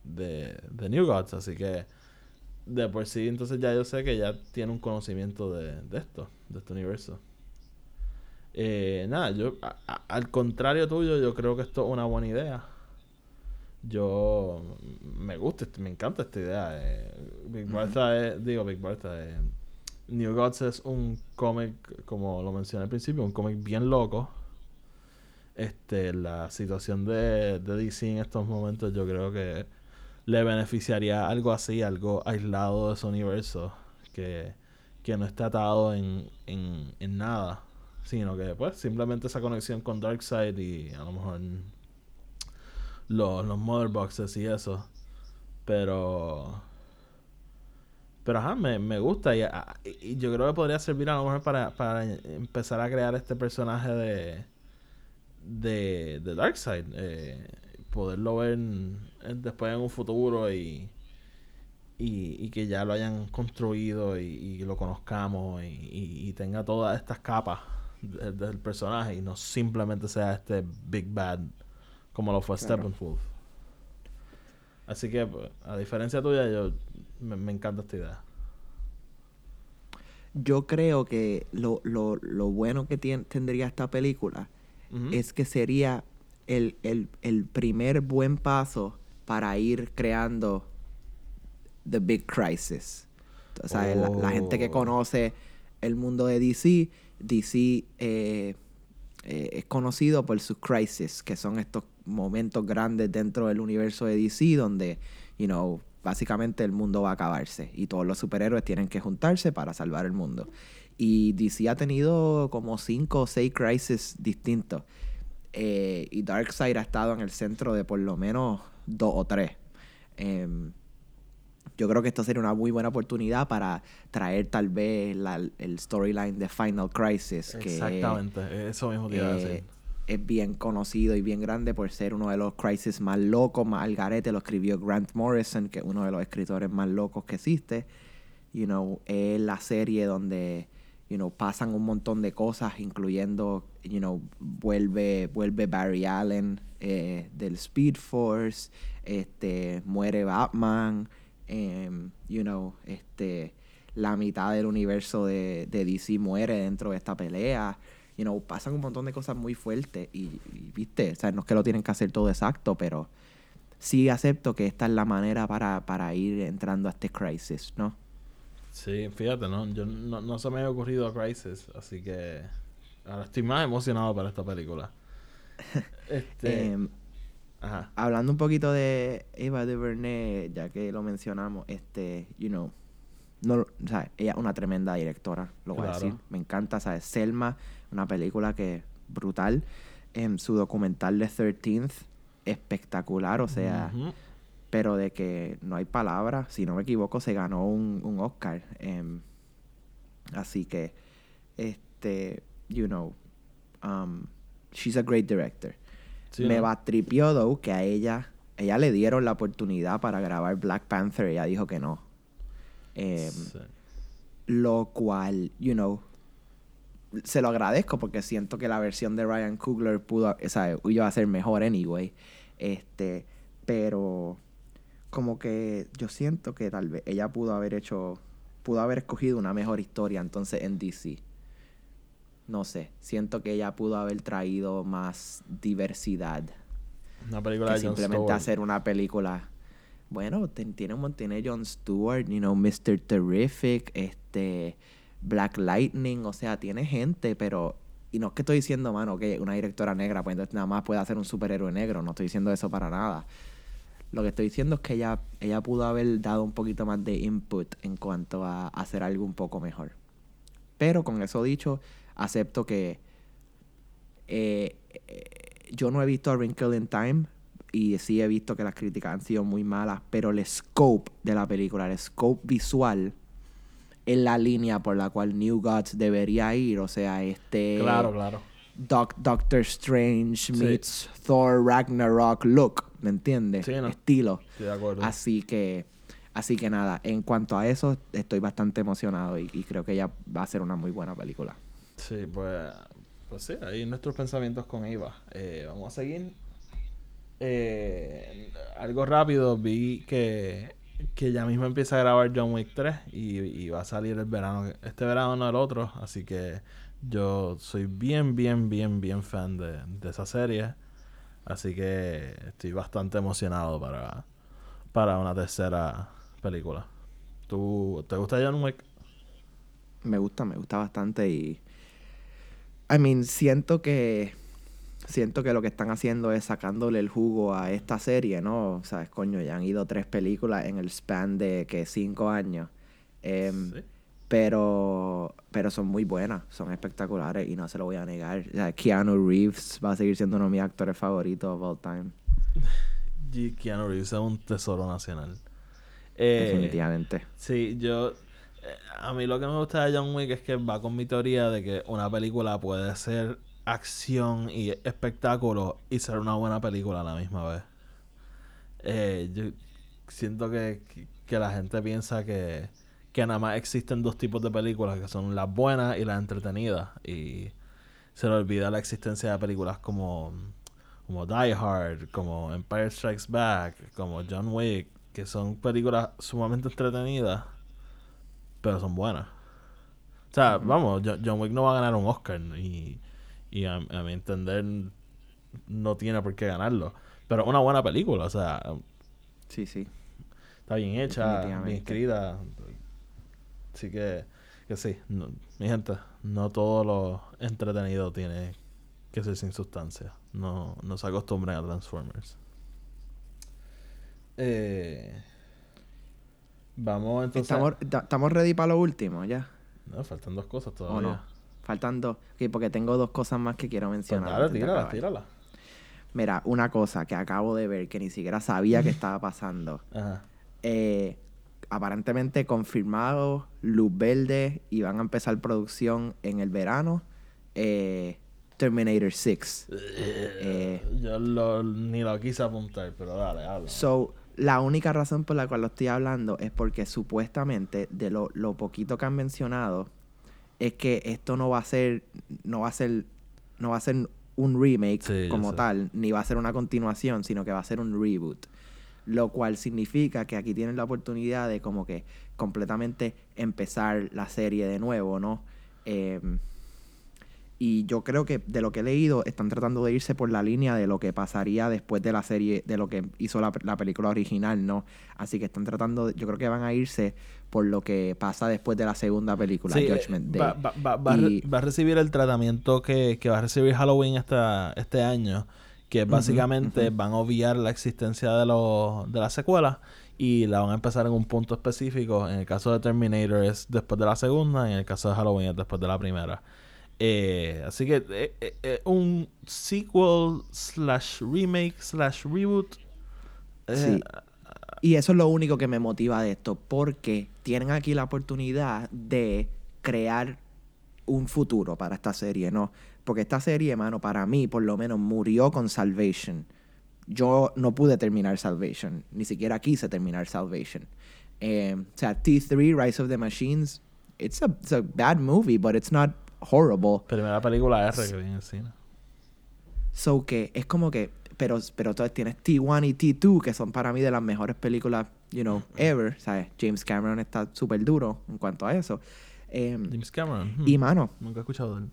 de, de New Gods, así que de por sí entonces ya yo sé que ya tiene un conocimiento de, de esto, de este universo. Eh, nada, yo a- a- al contrario tuyo, yo creo que esto es una buena idea. Yo mm, me gusta, este- me encanta esta idea. eh, Big Bartha es, digo Big Bartha, eh, New Gods es un cómic, como lo mencioné al principio, un cómic bien loco. Este, la situación de, de DC en estos momentos yo creo que le beneficiaría algo así, algo aislado de su universo, que, que no está atado en, en, en nada. Sino que pues simplemente esa conexión con Darkseid y a lo mejor los, los Mother Boxes y eso. Pero pero ajá, me, me gusta y, a- y yo creo que podría servir a lo mejor para, para empezar a crear este personaje de de, de Darkseid. Eh, poderlo ver después en un futuro y, y, y que ya lo hayan construido y, y lo conozcamos y- y tenga todas estas capas de- del personaje y no simplemente sea este Big Bad como lo fue Claro. Steppenwolf. Así que, pues, a diferencia tuya, yo me, me encanta esta idea. Yo creo que lo, lo, lo bueno que tien- tendría esta película es que sería el, el, el primer buen paso para ir creando The Big Crisis. O sea, la, la gente que Oh. conoce el mundo de DC, DC eh, eh, es conocido por sus crisis, que son estos momentos grandes dentro del universo de DC donde, you know, básicamente el mundo va a acabarse y todos los superhéroes tienen que juntarse para salvar el mundo. Y DC ha tenido como cinco o seis crisis distintos. Eh, y Darkseid ha estado en el centro de por lo menos dos o tres. Em, yo creo que esto sería una muy buena oportunidad para traer tal vez la- el storyline de Final Crisis. Que, Exactamente, eso mismo te iba a eh, decir. es bien conocido y bien grande por ser uno de los crisis más locos, más al garete. Lo escribió Grant Morrison, que es uno de los escritores más locos que existe. You know, es la serie donde you know, pasan un montón de cosas, incluyendo, you know, vuelve, vuelve Barry Allen eh, del Speed Force, este, muere Batman, em, you know, este, la mitad del universo de, de DC muere dentro de esta pelea. You know, pasan un montón de cosas muy fuertes y, y, viste, o sea, no es que lo tienen que hacer todo exacto, pero sí acepto que esta es la manera para, para ir entrando a este crisis, ¿no? Sí, fíjate, ¿no? Yo no, no se me había ocurrido a Crisis, así que ahora estoy más emocionado para esta película. Este, Em, ajá. hablando un poquito de Eva DuVernay, ya que lo mencionamos, este, you know, no, sea, ella es una tremenda directora, lo voy a Claro. decir. Me encanta, ¿sabes? Selma, una película que brutal. En su documental de 13th, espectacular, o sea, pero de que no hay palabras, si no me equivoco, se ganó un, un Oscar. em, así que, este, you know, um, she's a great director. Sí, me ¿no? va tripió, though, que a ella, ella le dieron la oportunidad para grabar Black Panther y ella dijo que no. Em, Sí. Lo cual, you know, se lo agradezco porque siento que la versión de Ryan Coogler pudo, o sea, iba a ser mejor anyway. Este, pero como que yo siento que tal vez ella pudo haber hecho, pudo haber escogido una mejor historia entonces en DC. No sé, siento que ella pudo haber traído más diversidad Una película que de simplemente Stewart. hacer una película. Bueno, tiene un tiene Jon Stewart, you know, Mr. Terrific, este Black Lightning, o sea, tiene gente, pero y no es que estoy diciendo, mano, que una directora negra pues entonces nada más puede hacer un superhéroe negro, no estoy diciendo eso para nada. Lo que estoy diciendo es que ella ella pudo haber dado un poquito más de input en cuanto a hacer algo un poco mejor. Pero con eso dicho, acepto que eh, eh, yo no he visto A Wrinkle in Time y sí he visto que las críticas han sido muy malas, pero el scope de la película, el scope visual es la línea por la cual New Gods debería ir, o sea, este Claro, claro. Doc- Doctor Strange meets Thor Ragnarok look, ¿me entiendes? Sí, ¿no? Estilo. Estoy de acuerdo. Así que, así que nada, en cuanto a eso, estoy bastante emocionado y, y creo que ella va a ser una muy buena película. Sí, pues, pues sí, ahí nuestros pensamientos con Eva. Eh, vamos a seguir. Eh, algo rápido, vi que, que ya mismo empieza a grabar John Wick 3 y, y va a salir el verano, este verano no el otro, así que yo soy bien, bien, bien, bien fan de, de esa serie. Así que estoy bastante emocionado para, para una tercera película. ¿Tú, ¿Te gusta John Wick? Me gusta, me gusta bastante y... I mean, siento que... Siento que lo que están haciendo es sacándole el jugo a esta serie, ¿no? O sea, coño, ya han ido tres películas en el span de que cinco años. Em, Sí. Pero, pero son muy buenas, son espectaculares y no se lo voy a negar. O sea, Keanu Reeves va a seguir siendo uno de mis actores favoritos of all time. G- Keanu Reeves es un tesoro nacional. Eh, definitivamente. Sí, yo. Eh, a mí lo que me gusta de John Wick es que va con mi teoría de que una película puede ser acción y espectáculo y ser una buena película a la misma vez. Eh, yo siento que, que la gente piensa que, que nada más existen dos tipos de películas, que son las buenas y las entretenidas. Y se le olvida la existencia de películas como, como Die Hard, como Empire Strikes Back, como John Wick, que son películas sumamente entretenidas, pero son buenas. O sea, vamos, Jo- John Wick no va a ganar un Oscar y, y a, a mi entender no tiene por qué ganarlo. Pero una buena película, o sea, Sí, sí. está bien hecha, bien escrita. Así que, que sí, no- mi gente, no todo lo entretenido tiene que ser sin sustancia. No, no se acostumbren a Transformers. Eh, vamos entonces. Estamos, ta- estamos ready para lo último, ya. No, faltan dos cosas ¿O todavía. no? Faltan dos. Ok, porque tengo dos cosas más que quiero Pues mencionar. dale, antes de tírala, tírala. Mira, una cosa que acabo de ver que ni siquiera sabía que estaba pasando. Ajá. Eh, aparentemente confirmado, luz verde y van a empezar producción en el verano. eh, Terminator 6. Eh, Yo lo- ni lo quise apuntar, pero dale, habla. So, la única razón por la cual lo estoy hablando es porque supuestamente de lo, lo poquito que han mencionado es que esto no va a ser no va a ser no va a ser un remake Sí, como tal, ni va a ser una continuación, sino que va a ser un reboot. Lo cual significa que aquí tienen la oportunidad de como que completamente empezar la serie de nuevo, ¿no? Em, y yo creo que de lo que he leído, están tratando de irse por la línea de lo que pasaría después de la serie, de lo que hizo la, la película original, ¿no? Así que están tratando, yo creo que van a irse por lo que pasa después de la segunda película, Sí, eh, Judgment Day. va, va- va- Y- va a recibir el tratamiento que, que va a recibir Halloween esta, este año, que básicamente ujú. van a obviar la existencia de, los de la secuela y la van a empezar en un punto específico. En el caso de Terminator es después de la segunda, y en el caso de Halloween es después de la primera. Eh, así que eh, eh, eh, un sequel slash remake slash reboot. Sí. Y eso es lo único que me motiva de esto, porque tienen aquí la oportunidad de crear un futuro para esta serie, ¿no? Porque esta serie, mano, para mí, por lo menos, murió con Salvation. Yo no pude terminar Salvation, ni siquiera quise terminar Salvation. O sea, T3, Rise of the Machines, it's a, it's a bad movie, but it's not horrible. Primera película R que vi en el cine. So que es como que, pero, pero entonces tienes T1 y T2, que son para mí de las mejores películas, you know, ever. ¿Sabes? James Cameron está súper duro en cuanto a eso. Em, James Cameron. hmm, y mano, Nunca he escuchado de él.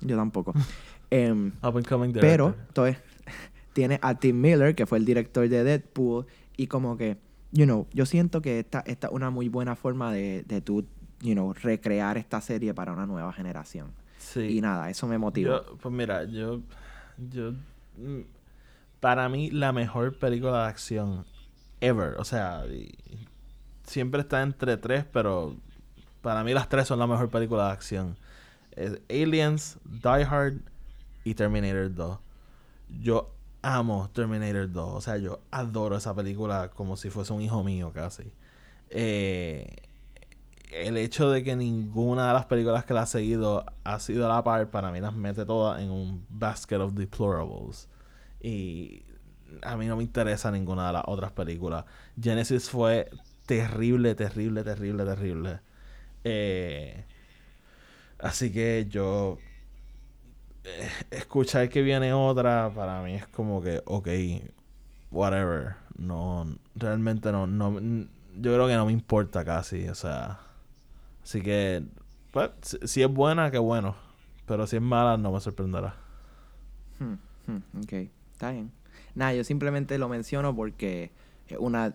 yo tampoco. Em, Up and coming pero, entonces, tiene a Tim Miller, que fue el director de Deadpool, y como que, you know, yo siento que esta, esta es una muy buena forma de, de tú, you know, recrear esta serie para una nueva generación. Sí. Y nada, eso me motivó. Yo, pues mira, yo, yo, mm, para mí la mejor película de acción ever, o sea, siempre está entre tres, pero para mí las tres son la mejor película de acción. Es Aliens, Die Hard y Terminator 2. Yo amo Terminator 2, o sea, yo adoro esa película como si fuese un hijo mío casi. Eh, el hecho de que ninguna de las películas que la ha seguido ha sido a la par, para mí las mete todas en un basket of deplorables. Y a mí no me interesa ninguna de las otras películas. Genesis fue terrible, terrible, terrible, terrible. Eh, así que yo... eh, escuchar que viene otra, para mí es como que, ok, whatever. No, realmente no, no, yo creo que no me importa casi, o sea. Así que, pues, si, es buena, qué bueno. Pero si es mala, no me sorprenderá. Hmm, hmm, ok, está bien. Nada, yo simplemente lo menciono porque es una,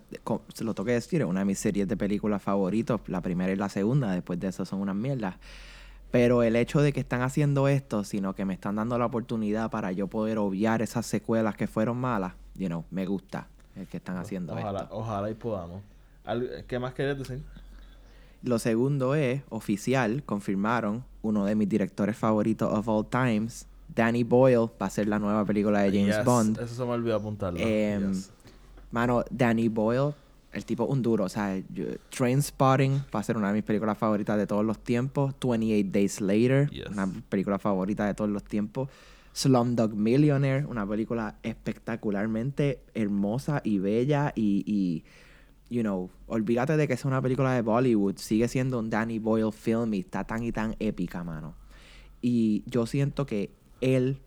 se lo toqué decir, es una de mis series de películas favoritos. La primera y la segunda, después de eso son unas mierdas. Pero el hecho de que están haciendo esto, sino que me están dando la oportunidad para yo poder obviar esas secuelas que fueron malas, you know, me gusta el que están haciendo Ojalá, esto. ojalá y podamos. ¿Qué más querías decir? Lo segundo es, oficial, confirmaron, uno de mis directores favoritos of all times, Danny Boyle, va a ser la nueva película de James Yes, Bond. Eso se me olvidó apuntarlo. Em, Yes. Mano, Danny Boyle, el tipo un duro, o sea, yo- Trainspotting va a ser una de mis películas favoritas de todos los tiempos. 28 Days Later, Yes. una película favorita de todos los tiempos. Slumdog Millionaire, una película espectacularmente hermosa y bella y, y, you know, olvídate de que es una película de Bollywood, sigue siendo un Danny Boyle film y está tan y tan épica, mano. Y yo siento que él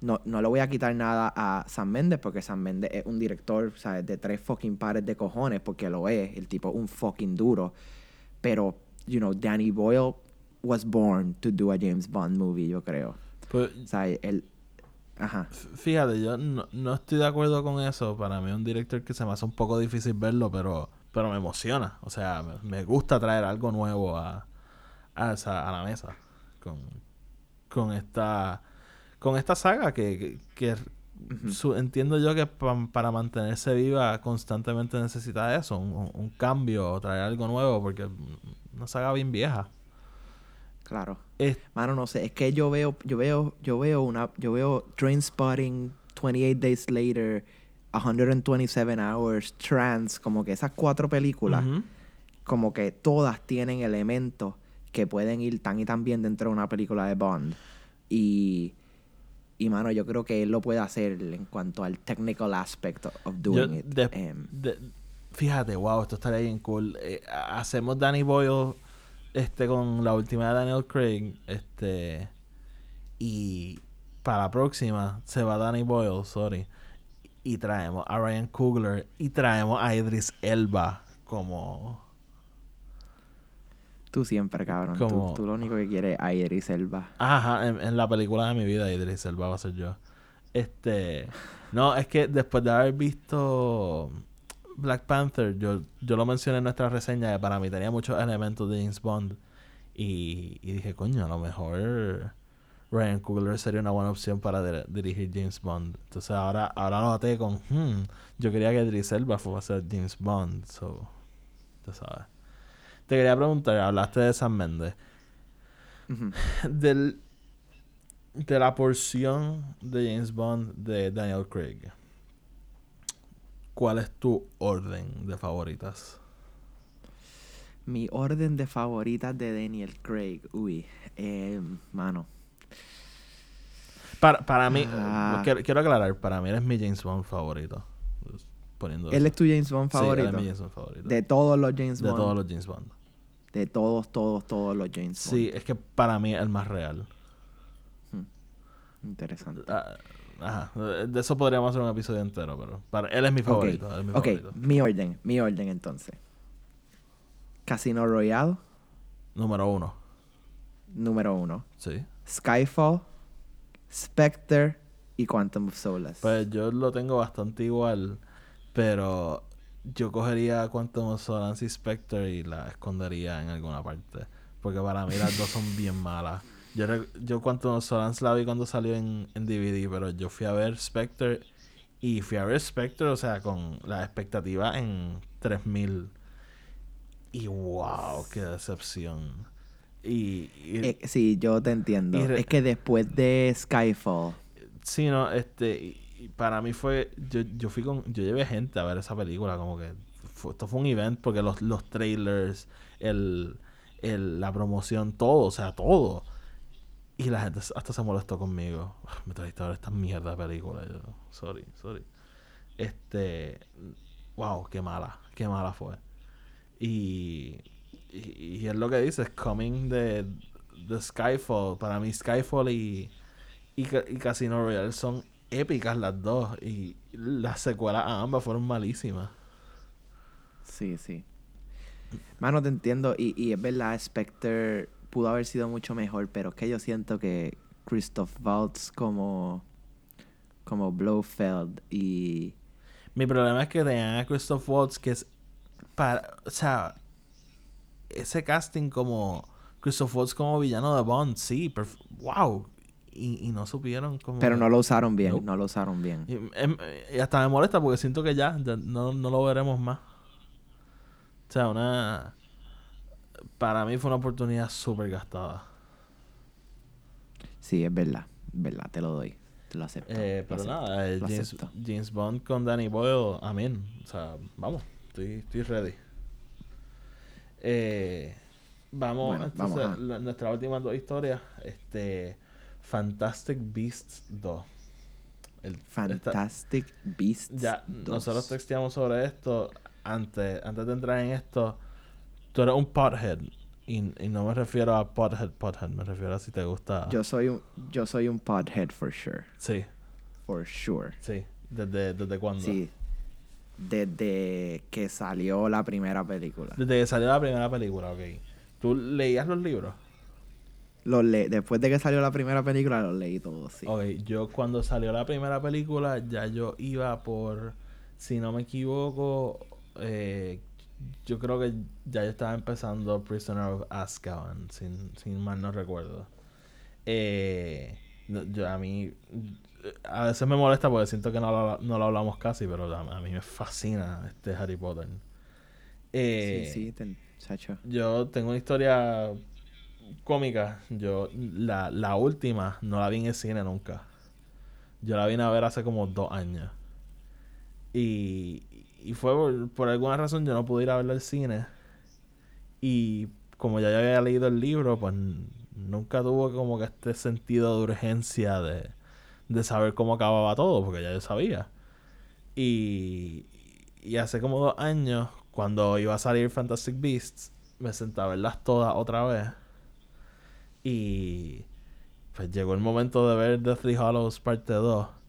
no, no le voy a quitar nada a Sam Mendes porque Sam Mendes es un director ¿sabes? de tres fucking pares de cojones porque lo es, el tipo un fucking duro. Pero, you know, Danny Boyle was born to do a James Bond movie, yo creo. Pues, O sea, él... Ajá. fíjate, yo no, no estoy de acuerdo con eso. Para mí es un director que se me hace un poco difícil verlo, pero, pero me emociona. O sea, me, me gusta traer algo nuevo a, a, esa- a la mesa con, con esta con esta saga que, que, que su- entiendo yo que pa- para mantenerse viva constantemente necesita eso, un, un- cambio, traer algo nuevo, porque es una saga bien vieja. Claro. Es- Mano, no sé, es que yo veo, yo veo, yo veo una, yo veo Trainspotting, 28 Days Later, 127 Hours, Trans, como que esas cuatro películas, como que todas tienen elementos que pueden ir tan y tan bien dentro de una película de Bond. Y, y mano, yo creo que él lo puede hacer en cuanto al technical aspect of Yo doing it. de- de- fíjate, wow, esto estaría bien cool. Eh, ha- hacemos Danny Boyle este con la última de Daniel Craig, este y para la próxima se va Danny Boyle, sorry, y traemos a Ryan Coogler y traemos a Idris Elba como tú siempre, cabrón. Tú- Como- Tú, lo único que quieres es a Idris Elba. Ajá, en, en la película de mi vida Idris Elba va a ser yo. Este, no, es que después de haber visto Black Panther, yo, yo lo mencioné en nuestra reseña que para mí tenía muchos elementos de James Bond y, y dije, coño, a lo mejor Ryan Coogler sería una buena opción para dir- dirigir James Bond. Entonces ahora, ahora lo até con, hmm, yo quería que Idris Elba fuera a ser James Bond, so, tú sabes. Te quería preguntar, hablaste de Sam Mendes Ujú. del de la porción de James Bond de Daniel Craig. ¿Cuál es tu orden de favoritas? Mi orden de favoritas de Daniel Craig. Uy, eh, mano. Para, para mí, Ah. quiero, quiero aclarar, para mí eres mi James Bond favorito. Pues, Poniendo Él es tu James Bond Sí, él favorito. es mi James Bond favorito. de todos los James De Bond. todos los James Bond. De todos, todos, todos los James Sí, Bond. es que para mí es el más real. Interesante. Ah, Ajá, de eso podríamos hacer un episodio entero, pero para, él es mi favorito. ok, él es mi ok, favorito. mi orden, mi orden entonces. Casino Royale, Número uno. número uno. Sí. Skyfall, Spectre y Quantum of Solace. Pues yo lo tengo bastante igual, pero yo cogería Quantum of Solace y Spectre y la escondería en alguna parte. Porque para mí las dos son bien malas. Yo, yo Quantum of Solace la vi cuando salió en, en DVD, pero yo fui a ver Spectre y fui a ver Spectre, o sea, con la expectativa en 3000. Y wow, qué decepción. Y, y- Eh, sí, yo te entiendo. Es que después de Skyfall, Sí, no, este, y, y para mí fue, yo, yo fui con, yo llevé gente a ver esa película, como que fue- esto fue un event porque los, los trailers, el, el, la promoción, todo, o sea, todo. Y la gente hasta se molestó conmigo. "Ah, Me trajiste a ver esta mierda de película. Yo, sorry, sorry. Este, wow, qué mala, qué mala fue. Y, y, es lo que dices, coming de, de Skyfall, para mí Skyfall y, y, y Casino Royale son épicas las dos. Y las secuelas a ambas fueron malísimas. sí, sí. Mano, te entiendo. Y, y es verdad, Spectre pudo haber sido mucho mejor, pero es que yo siento que Christoph Waltz como, como Blofeld y... Mi problema es que tenían a Christoph Waltz, que es para. O sea, ese casting como Christoph Waltz como villano de Bond, sí, wow. Y, y no supieron como. Pero no lo usaron bien, no lo usaron bien. Y, em, y hasta me molesta porque siento que ya, ya no, no lo veremos más. O sea, una. Para mí fue una oportunidad súper gastada. Sí, es verdad. Es verdad, te lo doy. Te lo acepto. Eh, pero nada, James, acepto. James Bond con Danny Boyle, amén. O sea, vamos, estoy, estoy ready. Eh, vamos, Bueno, entonces, vamos a- la- nuestras últimas dos historias. Este, Fantastic Beasts 2. El- esta- Fantastic Beasts. ya, 2. nosotros texteamos sobre esto antes, antes de entrar en esto. Tú eres un pothead. Y, y no me refiero a pothead, pothead. Me refiero a si te gusta. Yo soy un, yo soy un podhead for sure. Sí, For sure. sí. ¿Desde, desde cuándo? Sí. Desde que salió la primera película. Desde que salió la primera película, ok. ¿Tú leías los libros? Los le Después de que salió la primera película, los leí todos, sí. Ok, yo cuando salió la primera película, ya yo iba por, si no me equivoco, eh, yo creo que ya yo estaba empezando Prisoner of Azkaban, sin, sin mal no recuerdo. Eh, yo, a mí, a veces me molesta porque siento que no lo, no lo hablamos casi, pero a, a mí me fascina este Harry Potter. Eh, sí, sí, te- chacho. yo tengo una historia cómica. Yo, la, la última, no la vi en el cine nunca. Yo la vine a ver hace como dos años. Y, y fue por, alguna razón yo no pude ir a verla al cine. Y como ya yo había leído el libro, pues nunca tuvo como que este sentido de urgencia de, de saber cómo acababa todo, porque ya yo sabía. Y, y hace como dos años, cuando iba a salir Fantastic Beasts, me senté a verlas todas otra vez. Y pues llegó el momento de ver Deathly Hallows parte 2.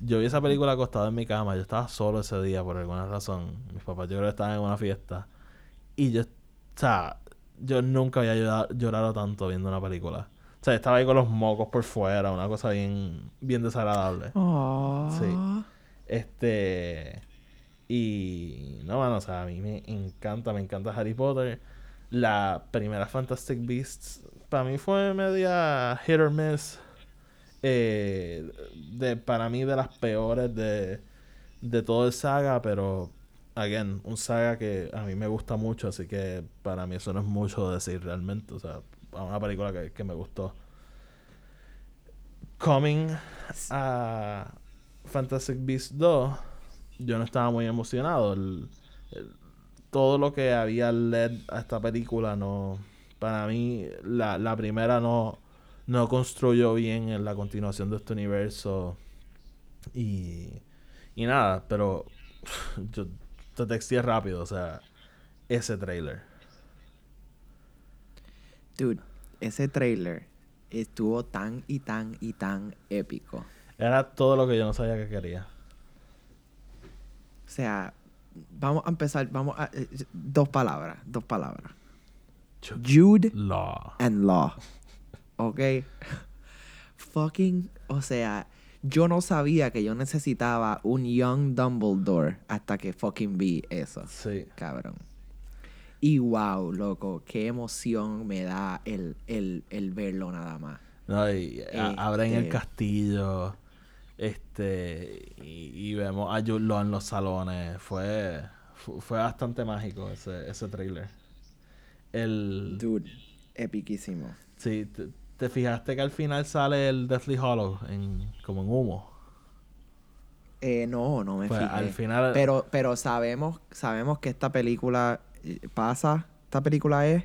Yo vi esa película acostado en mi cama. Yo estaba solo ese día por alguna razón. Mis papás yo creo que estaban en una fiesta. Y yo, o sea, yo nunca había llorado, llorado tanto viendo una película. O sea, estaba ahí con los mocos por fuera, una cosa bien, bien desagradable. Sí. Este. Y. No, mano, o sea, a mí me encanta, me encanta Harry Potter. La primera Fantastic Beasts, para mí fue media hit or miss. Eh, de, para mí, de las peores de, de todo el saga, pero. Again, un saga que a mí me gusta mucho, así que para mí eso no es mucho decir realmente. O sea, una película que, que me gustó. Coming a Fantastic Beasts 2, yo no estaba muy emocionado. El- todo lo que había led a esta película no. Para mí, la, la primera no, no construyó bien en la continuación de este universo. Y. Y nada, pero. Yo te texté rápido, o sea. Ese trailer. Dude, ese trailer estuvo tan y tan y tan épico. Era todo lo que yo no sabía que quería. O sea, vamos a empezar, vamos a... eh, dos palabras, dos palabras. Jude Law. and Law. ¿Ok? Fucking, o sea, yo no sabía que yo necesitaba un Young Dumbledore hasta que fucking vi eso. Sí. Cabrón. Y wow, loco, qué emoción me da el, el, el verlo nada más. No, y a- abren el Este- castillo. Este. Y, y vemos a en los salones. Fue. fu- Fue bastante mágico ese, ese trailer. El. Dude, epiquísimo. Sí, te, te fijaste que al final sale el Deathly Hollow en, como en humo. Eh, no, no me Pues, fijé. al final- Pero, pero sabemos, sabemos que esta película eh, pasa, esta película es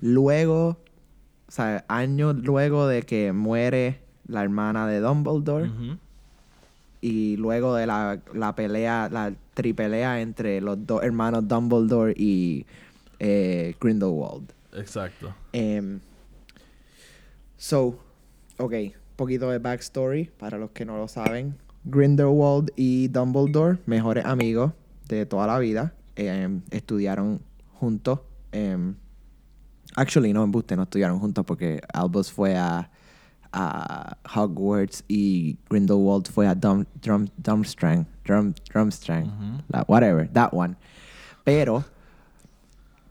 luego, o sea, años luego de que muere la hermana de Dumbledore y luego de la, la pelea, la tripelea entre los dos hermanos Dumbledore y eh, Grindelwald. Exacto. Em, so, ok, poquito de backstory para los que no lo saben. Grindelwald y Dumbledore, mejores amigos de toda la vida, em, estudiaron juntos. em, actually, no, embuste, no estudiaron juntos porque Albus fue a, a Hogwarts y Grindelwald fue a Dum, Drum, Durmstrang. Drum, la- whatever, that one. Pero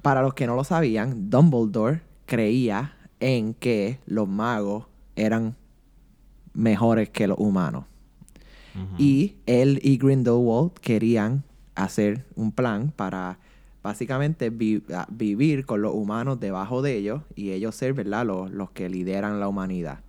para los que no lo sabían, Dumbledore creía en que los magos eran mejores que los humanos. Y él y Grindelwald querían hacer un plan para, básicamente vi- a- vivir con los humanos debajo de ellos y ellos ser, ¿verdad? Los, los que lideran la humanidad.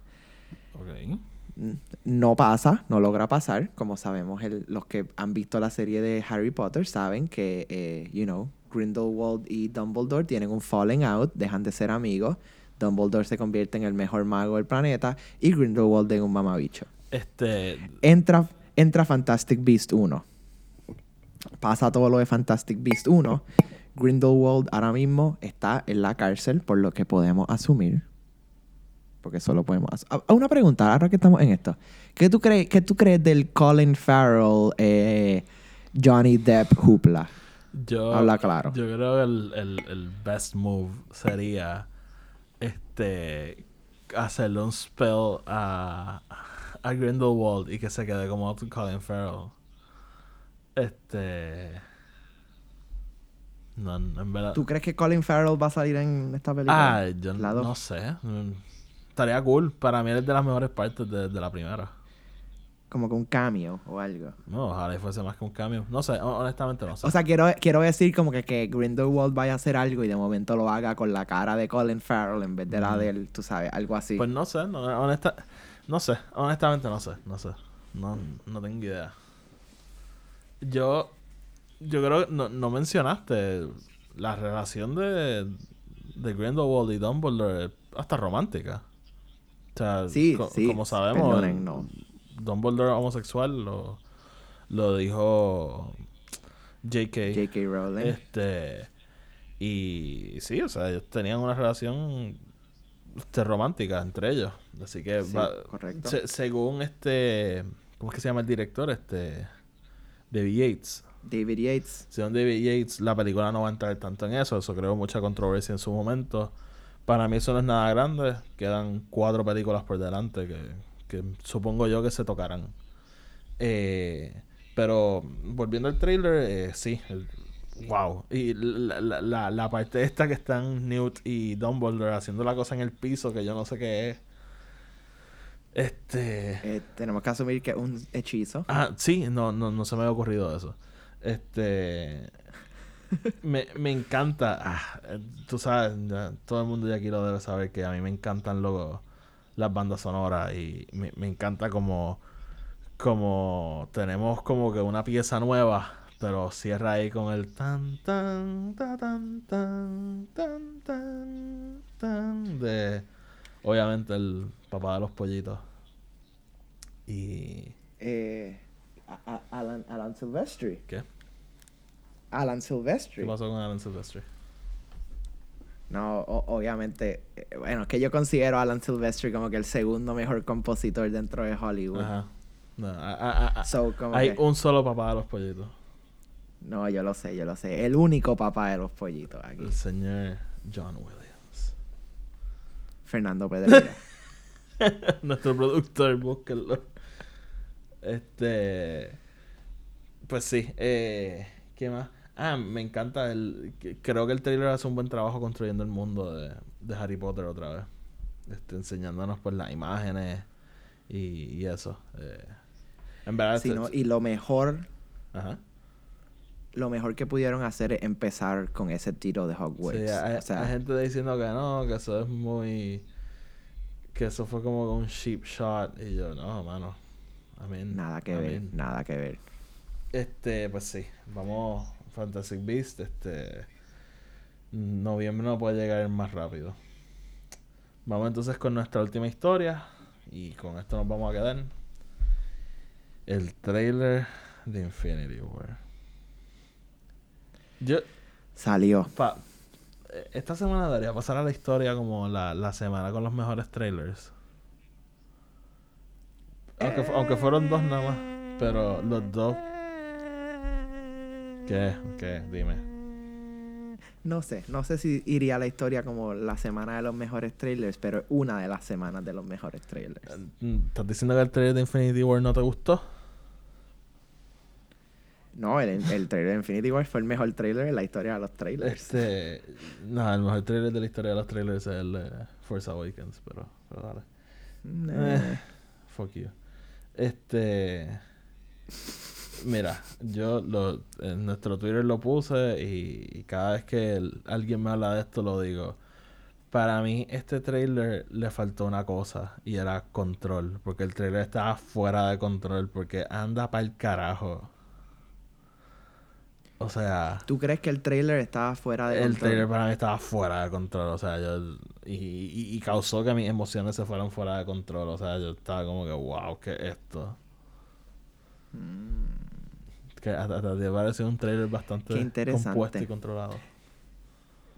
Ok. N- No pasa, no logra pasar. Como sabemos, el- los que han visto la serie de Harry Potter saben que, eh, you know, Grindelwald y Dumbledore tienen un falling out, dejan de ser amigos. Dumbledore se convierte en el mejor mago del planeta y Grindelwald en un mamabicho. Este. Entra, entra Fantastic Beast 1. Pasa todo lo de Fantastic Beast 1. Grindelwald ahora mismo está en la cárcel, por lo que podemos asumir. Porque solo podemos asumir. Una pregunta, ahora que estamos en esto. ¿Qué tú crees, qué tú crees del Colin Farrell, eh, Johnny Depp Hoopla? Yo, Habla claro. Yo creo que el, el, el best move sería este hacerle un spell a, a Grindelwald y que se quede como Colin Farrell. Este. No, en verdad. ¿Tú crees que Colin Farrell va a salir en esta película? Ah, yo no sé. Mm, Estaría cool. Para mí es de las mejores partes de, de la primera. Como que un cameo o algo. No, ojalá y fuese más que un cambio. No sé, hon- honestamente no sé. O sea, quiero, quiero decir como que, que Grindelwald vaya a hacer algo y de momento lo haga con la cara de Colin Farrell en vez de la de él, tú sabes, algo así. Pues no sé, no, honesta, no sé, honestamente no sé, no sé, no, no tengo idea. Yo, yo creo que no, no mencionaste la relación de, de Grindelwald y Dumbledore es hasta romántica. O sea, sí, co- sí. como sabemos, Perdonen, no. Dumbledore homosexual lo, lo dijo J.K. J.K. Rowling. Este. Y sí, o sea, ellos tenían una relación este, romántica entre ellos. Así que, Sí, va- correcto. se- según este. ¿Cómo es que se llama el director? Este. David Yates. David Yates. Según David Yates, la película no va a entrar tanto en eso. Eso creó mucha controversia en su momento. Para mí, eso no es nada grande. Quedan cuatro películas por delante que, que supongo yo que se tocarán. Eh, pero volviendo al trailer, eh, sí. el- wow. Y la, la, la, parte esta que están Newt y Dumbledore haciendo la cosa en el piso que yo no sé qué es. Este. Eh, tenemos que asumir que es un hechizo. Ah, sí, no, no, no se me había ocurrido eso. Este. me, me encanta. ah, tú sabes, todo el mundo ya aquí lo debe saber que a mí me encantan luego las bandas sonoras y me, me encanta como. Como tenemos como que una pieza nueva, pero cierra ahí con el tan tan ta, tan tan tan tan tan de obviamente el papá de los pollitos. Y Eh, a- a- Alan, Alan Silvestri. ¿qué? Alan Silvestri. ¿Qué pasó con Alan Silvestri? No, o- obviamente. eh, bueno, es que yo considero a Alan Silvestri como que el segundo mejor compositor dentro de Hollywood. Ajá. No, a- a- a- So, como hay que- un solo papá de los pollitos. No, yo lo sé, yo lo sé. El único papá de los pollitos aquí. El señor John Williams. Fernando Pedreira. Nuestro productor, búsquenlo. Este. Pues sí. Eh, ¿Qué más? Ah, me encanta el. Creo que el trailer hace un buen trabajo construyendo el mundo de, de Harry Potter otra vez. Este, enseñándonos pues las imágenes y, y eso. Eh, en verdad. Sí, este- ¿no? Y lo mejor, Ajá. lo mejor que pudieron hacer es empezar con ese tiro de Hogwarts. Sí, hay, o sea, hay gente diciendo que no, que eso es muy. Que eso fue como un cheap shot. Y yo, no, mano. I mean, nada que I ver, nada que ver. Este, pues sí, vamos. Fantastic Beast, este. Noviembre no puede llegar más rápido. Vamos entonces con nuestra última historia. Y con esto nos vamos a quedar. El trailer de Infinity War. Yo, Salió. Pa- esta semana debería pasar a la historia como la, la semana con los mejores trailers. Aunque, aunque fueron dos nada más. Pero los dos. ¿Qué? ¿Qué? Dime. No sé, no sé si iría a la historia como la semana de los mejores trailers, pero es una de las semanas de los mejores trailers. Mm, ¿Estás diciendo que el trailer de Infinity War no te gustó? No, el, el trailer de Infinity War fue el mejor trailer en la historia de los trailers. Este. No, el mejor trailer de la historia de los trailers es el de Force Awakens, pero, pero dale. Nah. Eh, fuck you. Este. Mira, yo lo, en nuestro Twitter lo puse y, y cada vez que el- alguien me habla de esto lo digo. Para mí este trailer le faltó una cosa y era control, porque el trailer estaba fuera de control, porque anda para el carajo. O sea, ¿Tú crees que el trailer estaba fuera de el control? trailer para mí estaba fuera de control, o sea, yo y, y- y causó que mis emociones se fueran fuera de control, o sea, yo estaba como que, wow, ¿qué es esto? Que hasta, te parece un trailer bastante compuesto y controlado.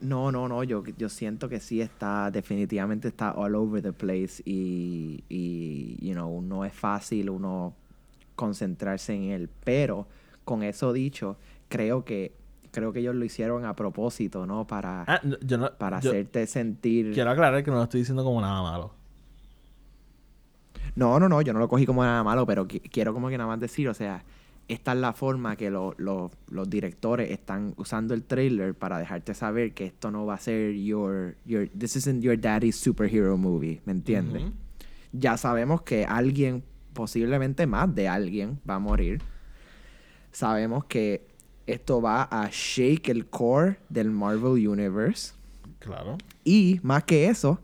No, no, no, yo, yo siento que sí está, definitivamente está all over the place y, y, you know, no es fácil uno concentrarse en él, pero con eso dicho, creo que, creo que ellos lo hicieron a propósito, ¿no? Para, Ah, no, yo no, para yo hacerte sentir... quiero aclarar que no lo estoy diciendo como nada malo. No, no, no, yo no lo cogí como nada malo, pero qui- quiero como que nada más decir, o sea, esta es la forma que lo- lo- los directores están usando el trailer para dejarte saber que esto no va a ser your, your this isn't your daddy's superhero movie, ¿me entiendes? Ya sabemos que alguien, posiblemente más de alguien, va a morir. Sabemos que esto va a shake el core del Marvel Universe. Claro. Y más que eso,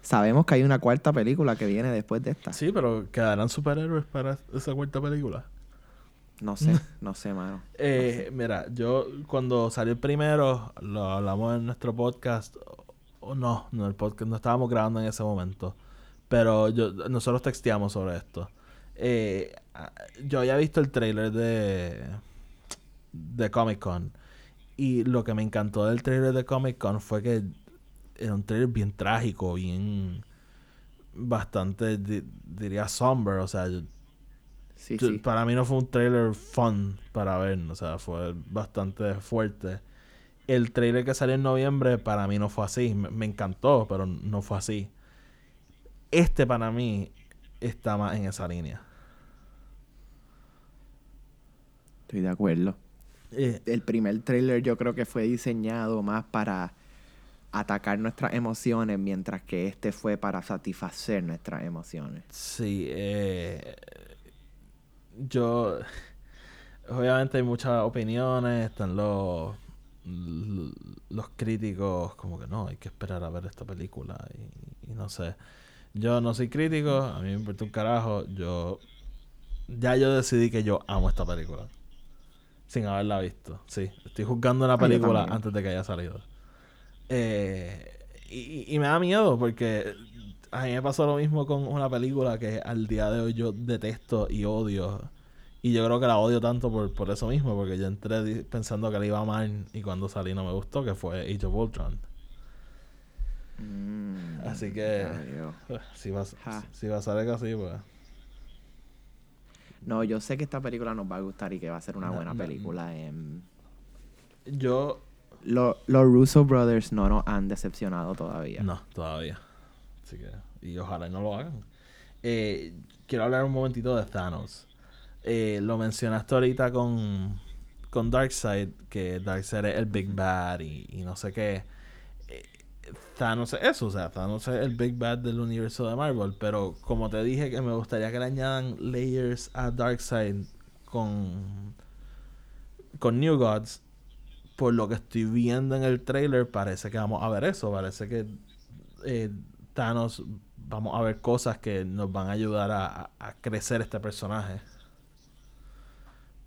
sabemos que hay una cuarta película que viene después de esta. Sí, pero ¿quedarán superhéroes para esa cuarta película? No sé, no sé, mano. Eh, Mira, yo cuando salió el primero, lo hablamos en nuestro podcast. O no, no, el podcast no estábamos grabando en ese momento. Pero yo, nosotros texteamos sobre esto. Eh, yo había visto el trailer de, de Comic Con. Y lo que me encantó del trailer de Comic Con fue que era un trailer bien trágico, bien. bastante, di- diría, somber. O sea, yo- Sí, yo- sí. Para mí no fue un trailer fun para ver, o sea, fue bastante fuerte. El trailer que salió en noviembre para mí no fue así, me, me encantó, pero no fue así. Este para mí está más en esa línea. Estoy de acuerdo. Eh, El primer trailer yo creo que fue diseñado más para atacar nuestras emociones, mientras que este fue para satisfacer nuestras emociones. sí, eh, yo... Obviamente hay muchas opiniones, están los, los críticos como que no, hay que esperar a ver esta película y, y no sé. Yo no soy crítico, a mí me importa un carajo, yo... Ya yo decidí que yo amo esta película. Sin haberla visto, sí. Estoy juzgando una Ah, película antes de que haya salido. Eh, y, y me da miedo porque a mí me pasó lo mismo con una película que al día de hoy yo detesto y odio. Y yo creo que la odio tanto por, por eso mismo, porque yo entré pensando que la iba a amar y cuando salí no me gustó, que fue Age of Ultron. Mm, Así que-. Si va, Ja. si va a salir así, pues... No, yo sé que esta película nos va a gustar y que va a ser una No, buena no, película. Yo... Lo- los Russo Brothers no nos han decepcionado todavía. No, todavía. Así que... Y ojalá no lo hagan. Eh, quiero hablar un momentito de Thanos. Eh, lo mencionaste ahorita con, con Darkseid, que Darkseid es el Big Bad y, y no sé qué. Eh, Thanos es eso, o sea, Thanos es el Big Bad del universo de Marvel, pero como te dije que me gustaría que le añadan layers a Darkseid con, con New Gods, por lo que estoy viendo en el trailer, parece que vamos a ver eso, parece que eh, Thanos vamos a ver cosas que nos van a ayudar a, a- crecer este personaje.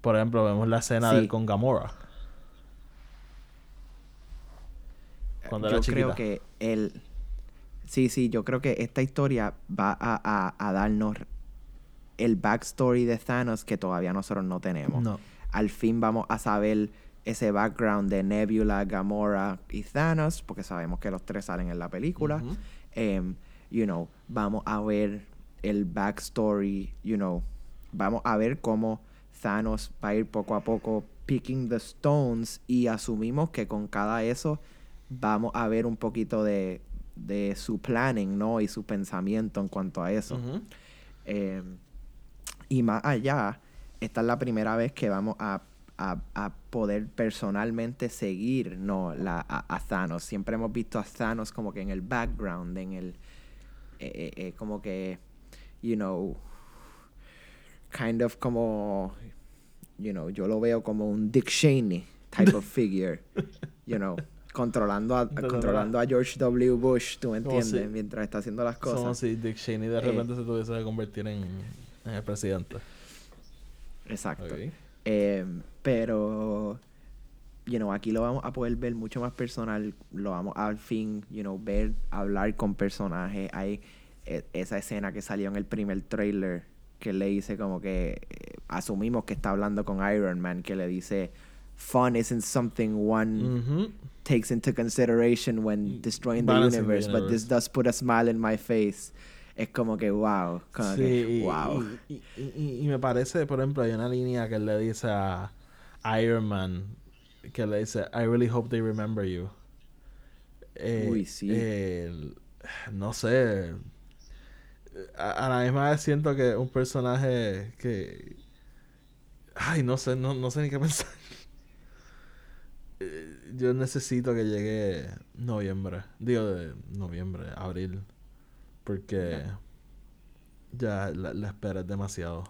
Por ejemplo, vemos la escena Sí. de él con Gamora. Cuando yo creo que el... Sí, sí, yo creo que esta historia va a, a- a darnos el backstory de Thanos que todavía nosotros no tenemos. No. Al fin vamos a saber ese background de Nebula, Gamora y Thanos, porque sabemos que los tres salen en la película. Em, you know, vamos a ver el backstory, you know, vamos a ver cómo Thanos va a ir poco a poco picking the stones y asumimos que con cada eso vamos a ver un poquito de, de su planning, ¿no? Y su pensamiento en cuanto a eso. Eh, y más allá, esta es la primera vez que vamos a, a- a poder personalmente seguir no, la, a, a Thanos. Siempre hemos visto a Thanos como que en el background, en el... eh, eh, eh, como que, you know, kind of como you know, yo lo veo como un Dick Cheney type of figure, you know, controlando a, controlando a George W. Bush, tú me Como entiendes, si- mientras está haciendo las Como cosas. si Dick Cheney de Eh. repente se tuviese que convertir en, en el presidente. Exacto. Eh, pero, you know, aquí lo vamos a poder ver mucho más personal. Lo vamos a, al fin, you know, ver, hablar con personajes. Hay eh, esa escena que salió en el primer trailer que le dice como que eh, asumimos que está hablando con Iron Man, que le dice fun isn't something one Ujú. takes into consideration when destroying the Balancing the universe, but universe. this does put a smile in my face. Es como que wow, como Sí, que y, wow. y, y- y- y me parece, por ejemplo, hay una línea que le dice a Iron Man, que le dice, I really hope they remember you. Eh, Uy, sí. eh, no sé. A, a la misma vez siento que un personaje que... Ay, no sé, no, no sé ni qué pensar. Eh, Yo necesito que llegue noviembre. Digo, de noviembre, abril. Porque ya la, la espera es demasiado.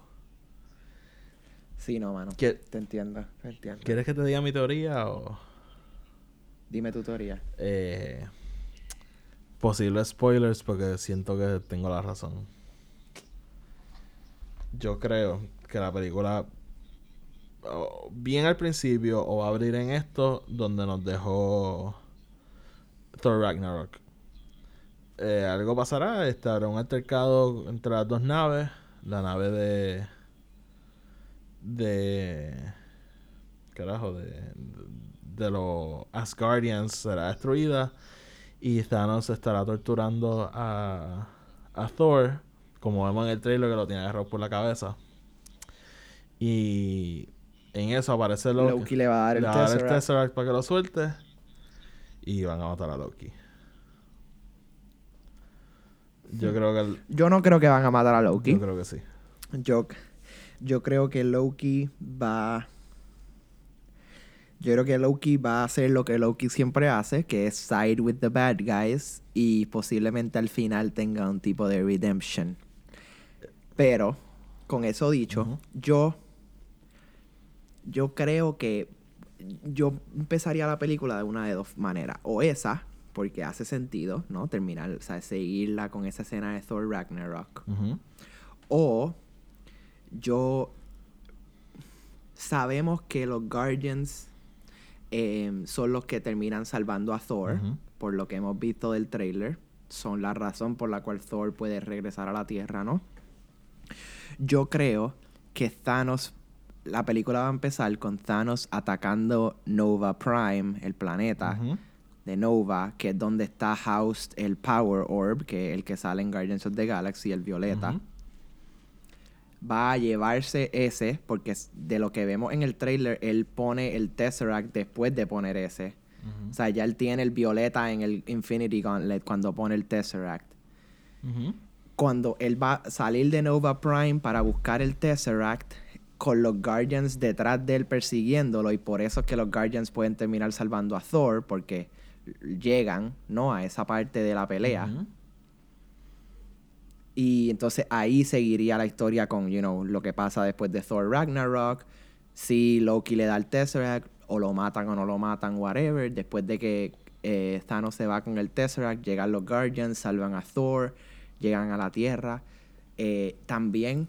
Sí, no, mano. ¿Qué- Te entiendo, te entiendo. ¿Quieres que te diga mi teoría o...? Dime tu teoría. Eh, posibles spoilers porque siento que tengo la razón. Yo creo que la película bien al principio o va a abrir en esto donde nos dejó Thor Ragnarok. Eh, algo pasará, habrá un altercado entre las dos naves, la nave de de carajo de de los Asgardians será destruida y Thanos estará torturando a, a Thor, como vemos en el trailer que lo tiene agarrado por la cabeza. Y en eso aparece Loki. Loki le va a dar el va dar. Tesseract para que lo suelte y van a matar a Loki. Yo creo que el- Yo no creo que van a matar a Loki. yo creo que sí. Yo, yo creo que Loki va. Yo creo que Loki va a hacer lo que Loki siempre hace, que es side with the bad guys y posiblemente al final tenga un tipo de redemption. Pero, con eso dicho, yo. Yo creo que. Yo empezaría la película de una de dos maneras. O esa, porque hace sentido, ¿no? Terminar, o sea, seguirla con esa escena de Thor Ragnarok. O yo sabemos que los Guardians eh, son los que terminan salvando a Thor, por lo que hemos visto del trailer. Son la razón por la cual Thor puede regresar a la Tierra, ¿no? Yo creo que Thanos, la película va a empezar con Thanos atacando Nova Prime, el planeta Ujú. De Nova, que es donde está housed el Power Orb, que es el que sale en Guardians of the Galaxy, el violeta. Va a llevarse ese, porque de lo que vemos en el trailer, él pone el Tesseract después de poner ese. O sea, ya él tiene el violeta en el Infinity Gauntlet cuando pone el Tesseract. Cuando él va a salir de Nova Prime para buscar el Tesseract, con los Guardians detrás de él persiguiéndolo, y por eso es que los Guardians pueden terminar salvando a Thor, porque llegan, ¿no? A esa parte de la pelea. Y entonces ahí seguiría la historia con, you know, lo que pasa después de Thor Ragnarok. Si Loki le da el Tesseract, o lo matan o no lo matan, whatever. Después de que eh, Thanos se va con el Tesseract, llegan los Guardians, salvan a Thor, llegan a la Tierra. Eh, también,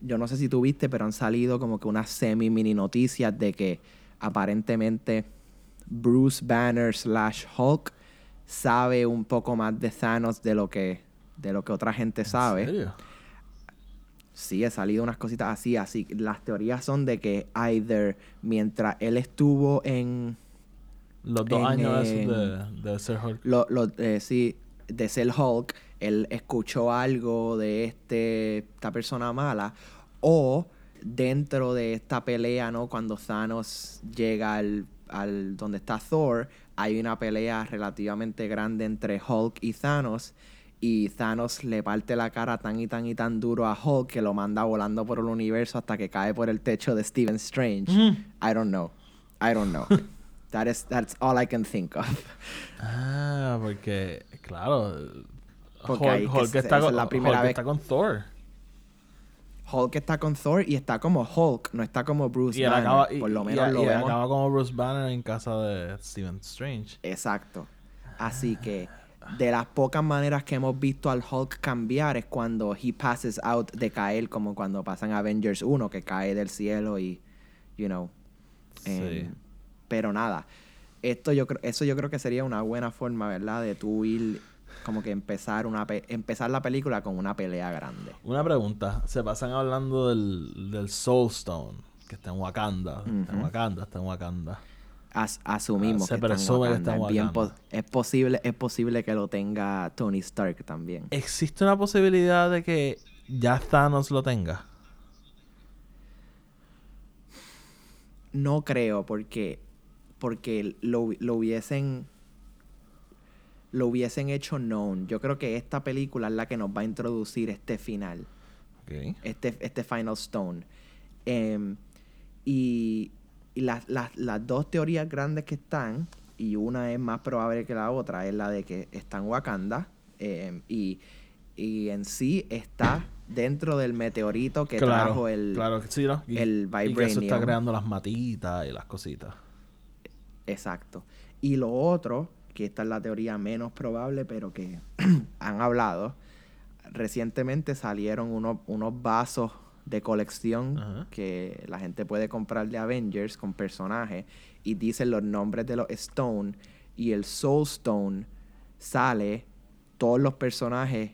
yo no sé si tú viste, pero han salido como que unas semi-mini noticias de que aparentemente Bruce Banner slash Hulk sabe un poco más de Thanos de lo que, de lo que otra gente sabe. ¿En serio? Sí, ha salido unas cositas así, así. Las teorías son de que either mientras él estuvo en Los dos En, años de, de ser Hulk. lo, lo- eh, sí, de ser Hulk, él escuchó algo de este, esta persona mala, o dentro de esta pelea, ¿no? Cuando Thanos llega al, al donde está Thor, hay una pelea relativamente grande entre Hulk y Thanos. Y Thanos le parte la cara tan y tan y tan duro a Hulk que lo manda volando por el universo hasta que cae por el techo de Stephen Strange. I don't know. I don't know. That is, that's all I can think of. Ah, porque, claro. Porque Hulk, que Hulk está, con, es la primera Hulk vez- está con Thor. Hulk está con Thor y está como Hulk, no está como Bruce Y Banner. acaba, y- Por lo menos y- lo y vemos. acaba como Bruce Banner en casa de Stephen Strange. Exacto. Así que de las pocas maneras que hemos visto al Hulk cambiar es cuando he passes out de caer, como cuando pasan Avengers 1, que cae del cielo y, you know. em, Sí. Pero nada, esto yo creo, eso yo creo que sería una buena forma, ¿verdad? De tú ir, como que empezar, una pe- empezar la película con una pelea grande. Una pregunta. Se pasan hablando del, del Soul Stone, que está en Wakanda. Está en. Wakanda, está en Wakanda. As- asumimos Ah, se que está en presume que está en Wakanda. Es, bien Wakanda. po- es posible, es posible que lo tenga Tony Stark también. ¿Existe una posibilidad de que ya Thanos lo tenga? No creo, porque, porque lo, lo hubiesen lo hubiesen hecho known. Yo creo que esta película es la que nos va a introducir este final, este, este Final Stone. Em, y y las, las, las dos teorías grandes que están, y una es más probable que la otra, es la de que está en Wakanda, em, y, y en sí está dentro del meteorito que trajo el... claro que sí, ¿no? Y, el y que eso está vibranium. creando las matitas y las cositas. Exacto. Y lo otro, que esta es la teoría menos probable, pero que han hablado, recientemente salieron unos, unos vasos de colección Ajá. que la gente puede comprar de Avengers con personajes y dicen los nombres de los Stone y el Soul Stone sale todos los personajes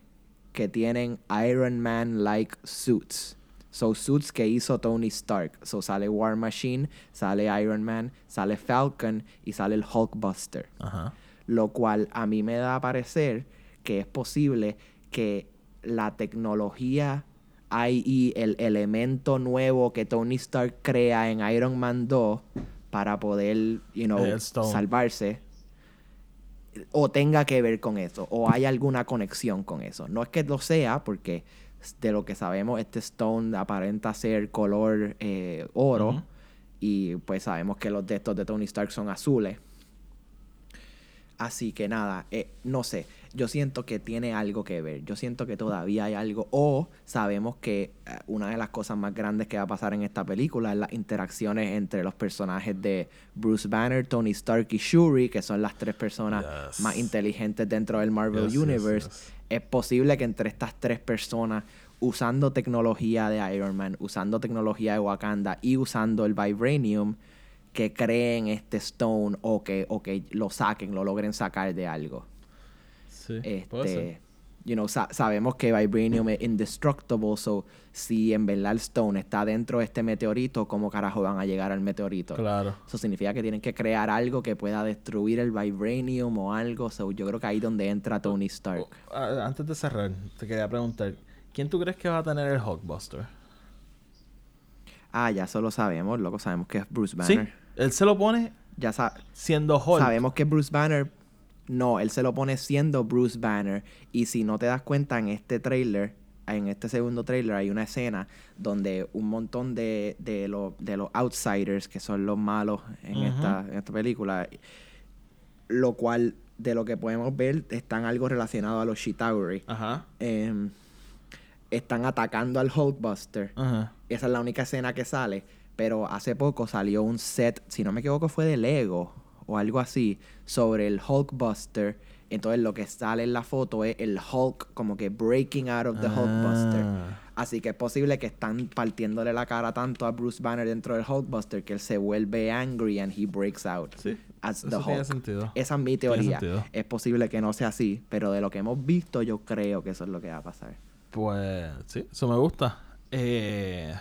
que tienen Iron Man like suits. So suits que hizo Tony Stark. So sale War Machine, sale Iron Man, sale Falcon y sale el Hulkbuster Ajá. Lo cual a mí me da a parecer que es posible que la tecnología, i.e. el elemento nuevo que Tony Stark crea en Iron Man 2 para poder, you know, salvarse, o tenga que ver con eso, o hay alguna conexión con eso. No es que lo sea, porque de lo que sabemos, este Stone aparenta ser color eh, oro, y pues sabemos que los de estos de Tony Stark son azules. Así que nada, eh, no sé, yo siento que tiene algo que ver, yo siento que todavía hay algo, o sabemos que eh, una de las cosas más grandes que va a pasar en esta película es las interacciones entre los personajes de Bruce Banner, Tony Stark y Shuri, que son las tres personas Yes. más inteligentes dentro del Marvel Yes, Universe. yes. Es posible que entre estas tres personas, usando tecnología de Iron Man, usando tecnología de Wakanda y usando el Vibranium, que creen este Stone o que, o que lo saquen, lo logren sacar de algo. Sí, puede ser. Este, you know, sa- sabemos que Vibranium es indestructible, so si en verdad el Stone está dentro de este meteorito, ¿cómo carajo van a llegar al meteorito? Claro. Eso significa que tienen que crear algo que pueda destruir el Vibranium o algo. So, yo creo que ahí es donde entra Tony Stark. Antes de cerrar, te quería preguntar, ¿quién tú crees que va a tener el Hulkbuster? Ah, ya eso lo sabemos, loco, sabemos que es Bruce Sí, Banner. Él se lo pone Ya sa- siendo Hulk. sabemos que Bruce Banner. No, él se lo pone siendo Bruce Banner. Y si no te das cuenta, en este trailer, en este segundo trailer, hay una escena donde un montón de, de, los- de los outsiders, que son los malos en, esta, en esta película, lo cual, de lo que podemos ver, están algo relacionado a los Chitauri. Ajá. Em, están atacando al Hulkbuster. Ajá. Esa es la única escena que sale. Pero hace poco salió un set, si no me equivoco, fue de Lego o algo así, sobre el Hulkbuster. Entonces lo que sale en la foto es el Hulk como que breaking out of the Hulkbuster. Ah. Así que es posible que están partiéndole la cara tanto a Bruce Banner dentro del Hulkbuster que él se vuelve angry and he breaks out Sí, as eso the tiene Hulk. sentido. Esa es mi Tiene teoría. Es posible que no sea así, pero de lo que hemos visto yo creo que eso es lo que va a pasar. Pues sí, eso me gusta. Eh,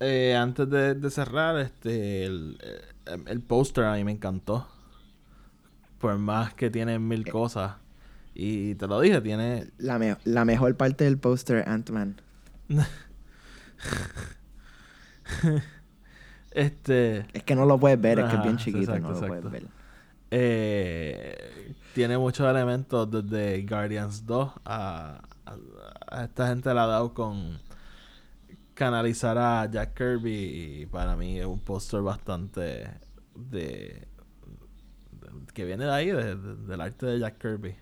eh, antes de, de cerrar, este el, eh, el póster a mí me encantó. Por más que tiene Eh. mil cosas. Y te lo dije, tiene... La, me- la mejor parte del póster Ant-Man. Este... Es que no lo puedes ver, es que es bien chiquito, exacto, no lo exacto. puedes ver. eh, tiene muchos elementos desde Guardians 2 a, a, a esta gente la ha dado con canalizar a Jack Kirby para mí es un póster bastante de, que viene de ahí de- de- del arte de Jack Kirby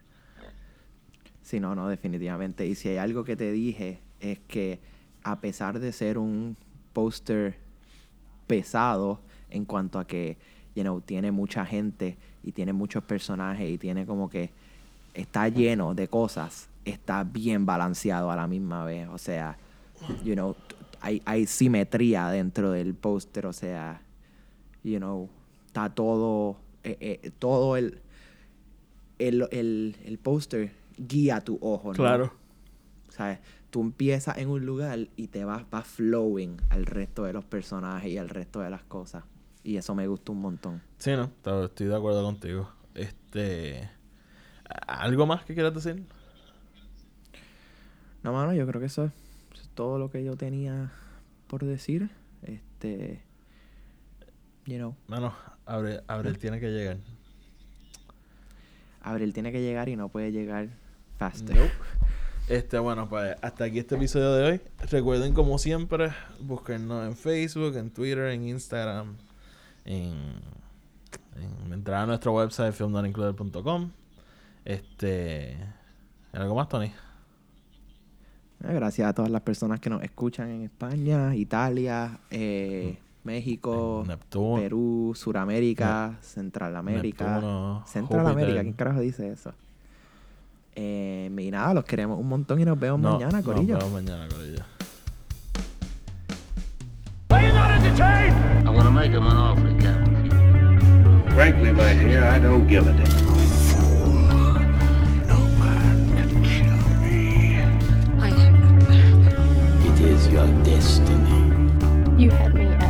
Sí, no, no, definitivamente. Y si hay algo que te dije es que a pesar de ser un póster pesado en cuanto a que, you know, tiene mucha gente y tiene muchos personajes y tiene como que está lleno de cosas, está bien balanceado a la misma vez. O sea, you know, hay, hay simetría dentro del póster, o sea, you know, está todo, eh, eh, todo el, el, el, el póster guía tu ojo, ¿no? Claro. ¿Sabes? Tú empiezas en un lugar y te vas, vas flowing al resto de los personajes y al resto de las cosas. Y eso me gustó un montón. Sí, no, estoy de acuerdo contigo. Este. ¿Algo más que quieras decir? No, mano, yo creo que eso es eso es todo lo que yo tenía por decir. Este. You know, Mano, Abril, Abril tiene que llegar. Abril tiene que llegar y no puede llegar faster. Nope. Este, bueno, pues hasta aquí este episodio de hoy. Recuerden, como siempre, buscarnos en Facebook, en Twitter, en Instagram, en, en entrar a nuestro website filmnotincluded.com. Este, ¿algo más, Tony? Eh, Gracias a todas las personas que nos escuchan en España, Italia, eh, México, En Neptuno. Perú, Suramérica, Centralamérica. Neptuno, Centralamérica. ¿quién carajo dice eso? Eh, y nada, los queremos un montón y nos vemos No, mañana, nos Corillo. vemos mañana, Corillo. I'm gonna make him an offer, Captain. Frankly, my dear, I don't give a damn. Your destiny. You had me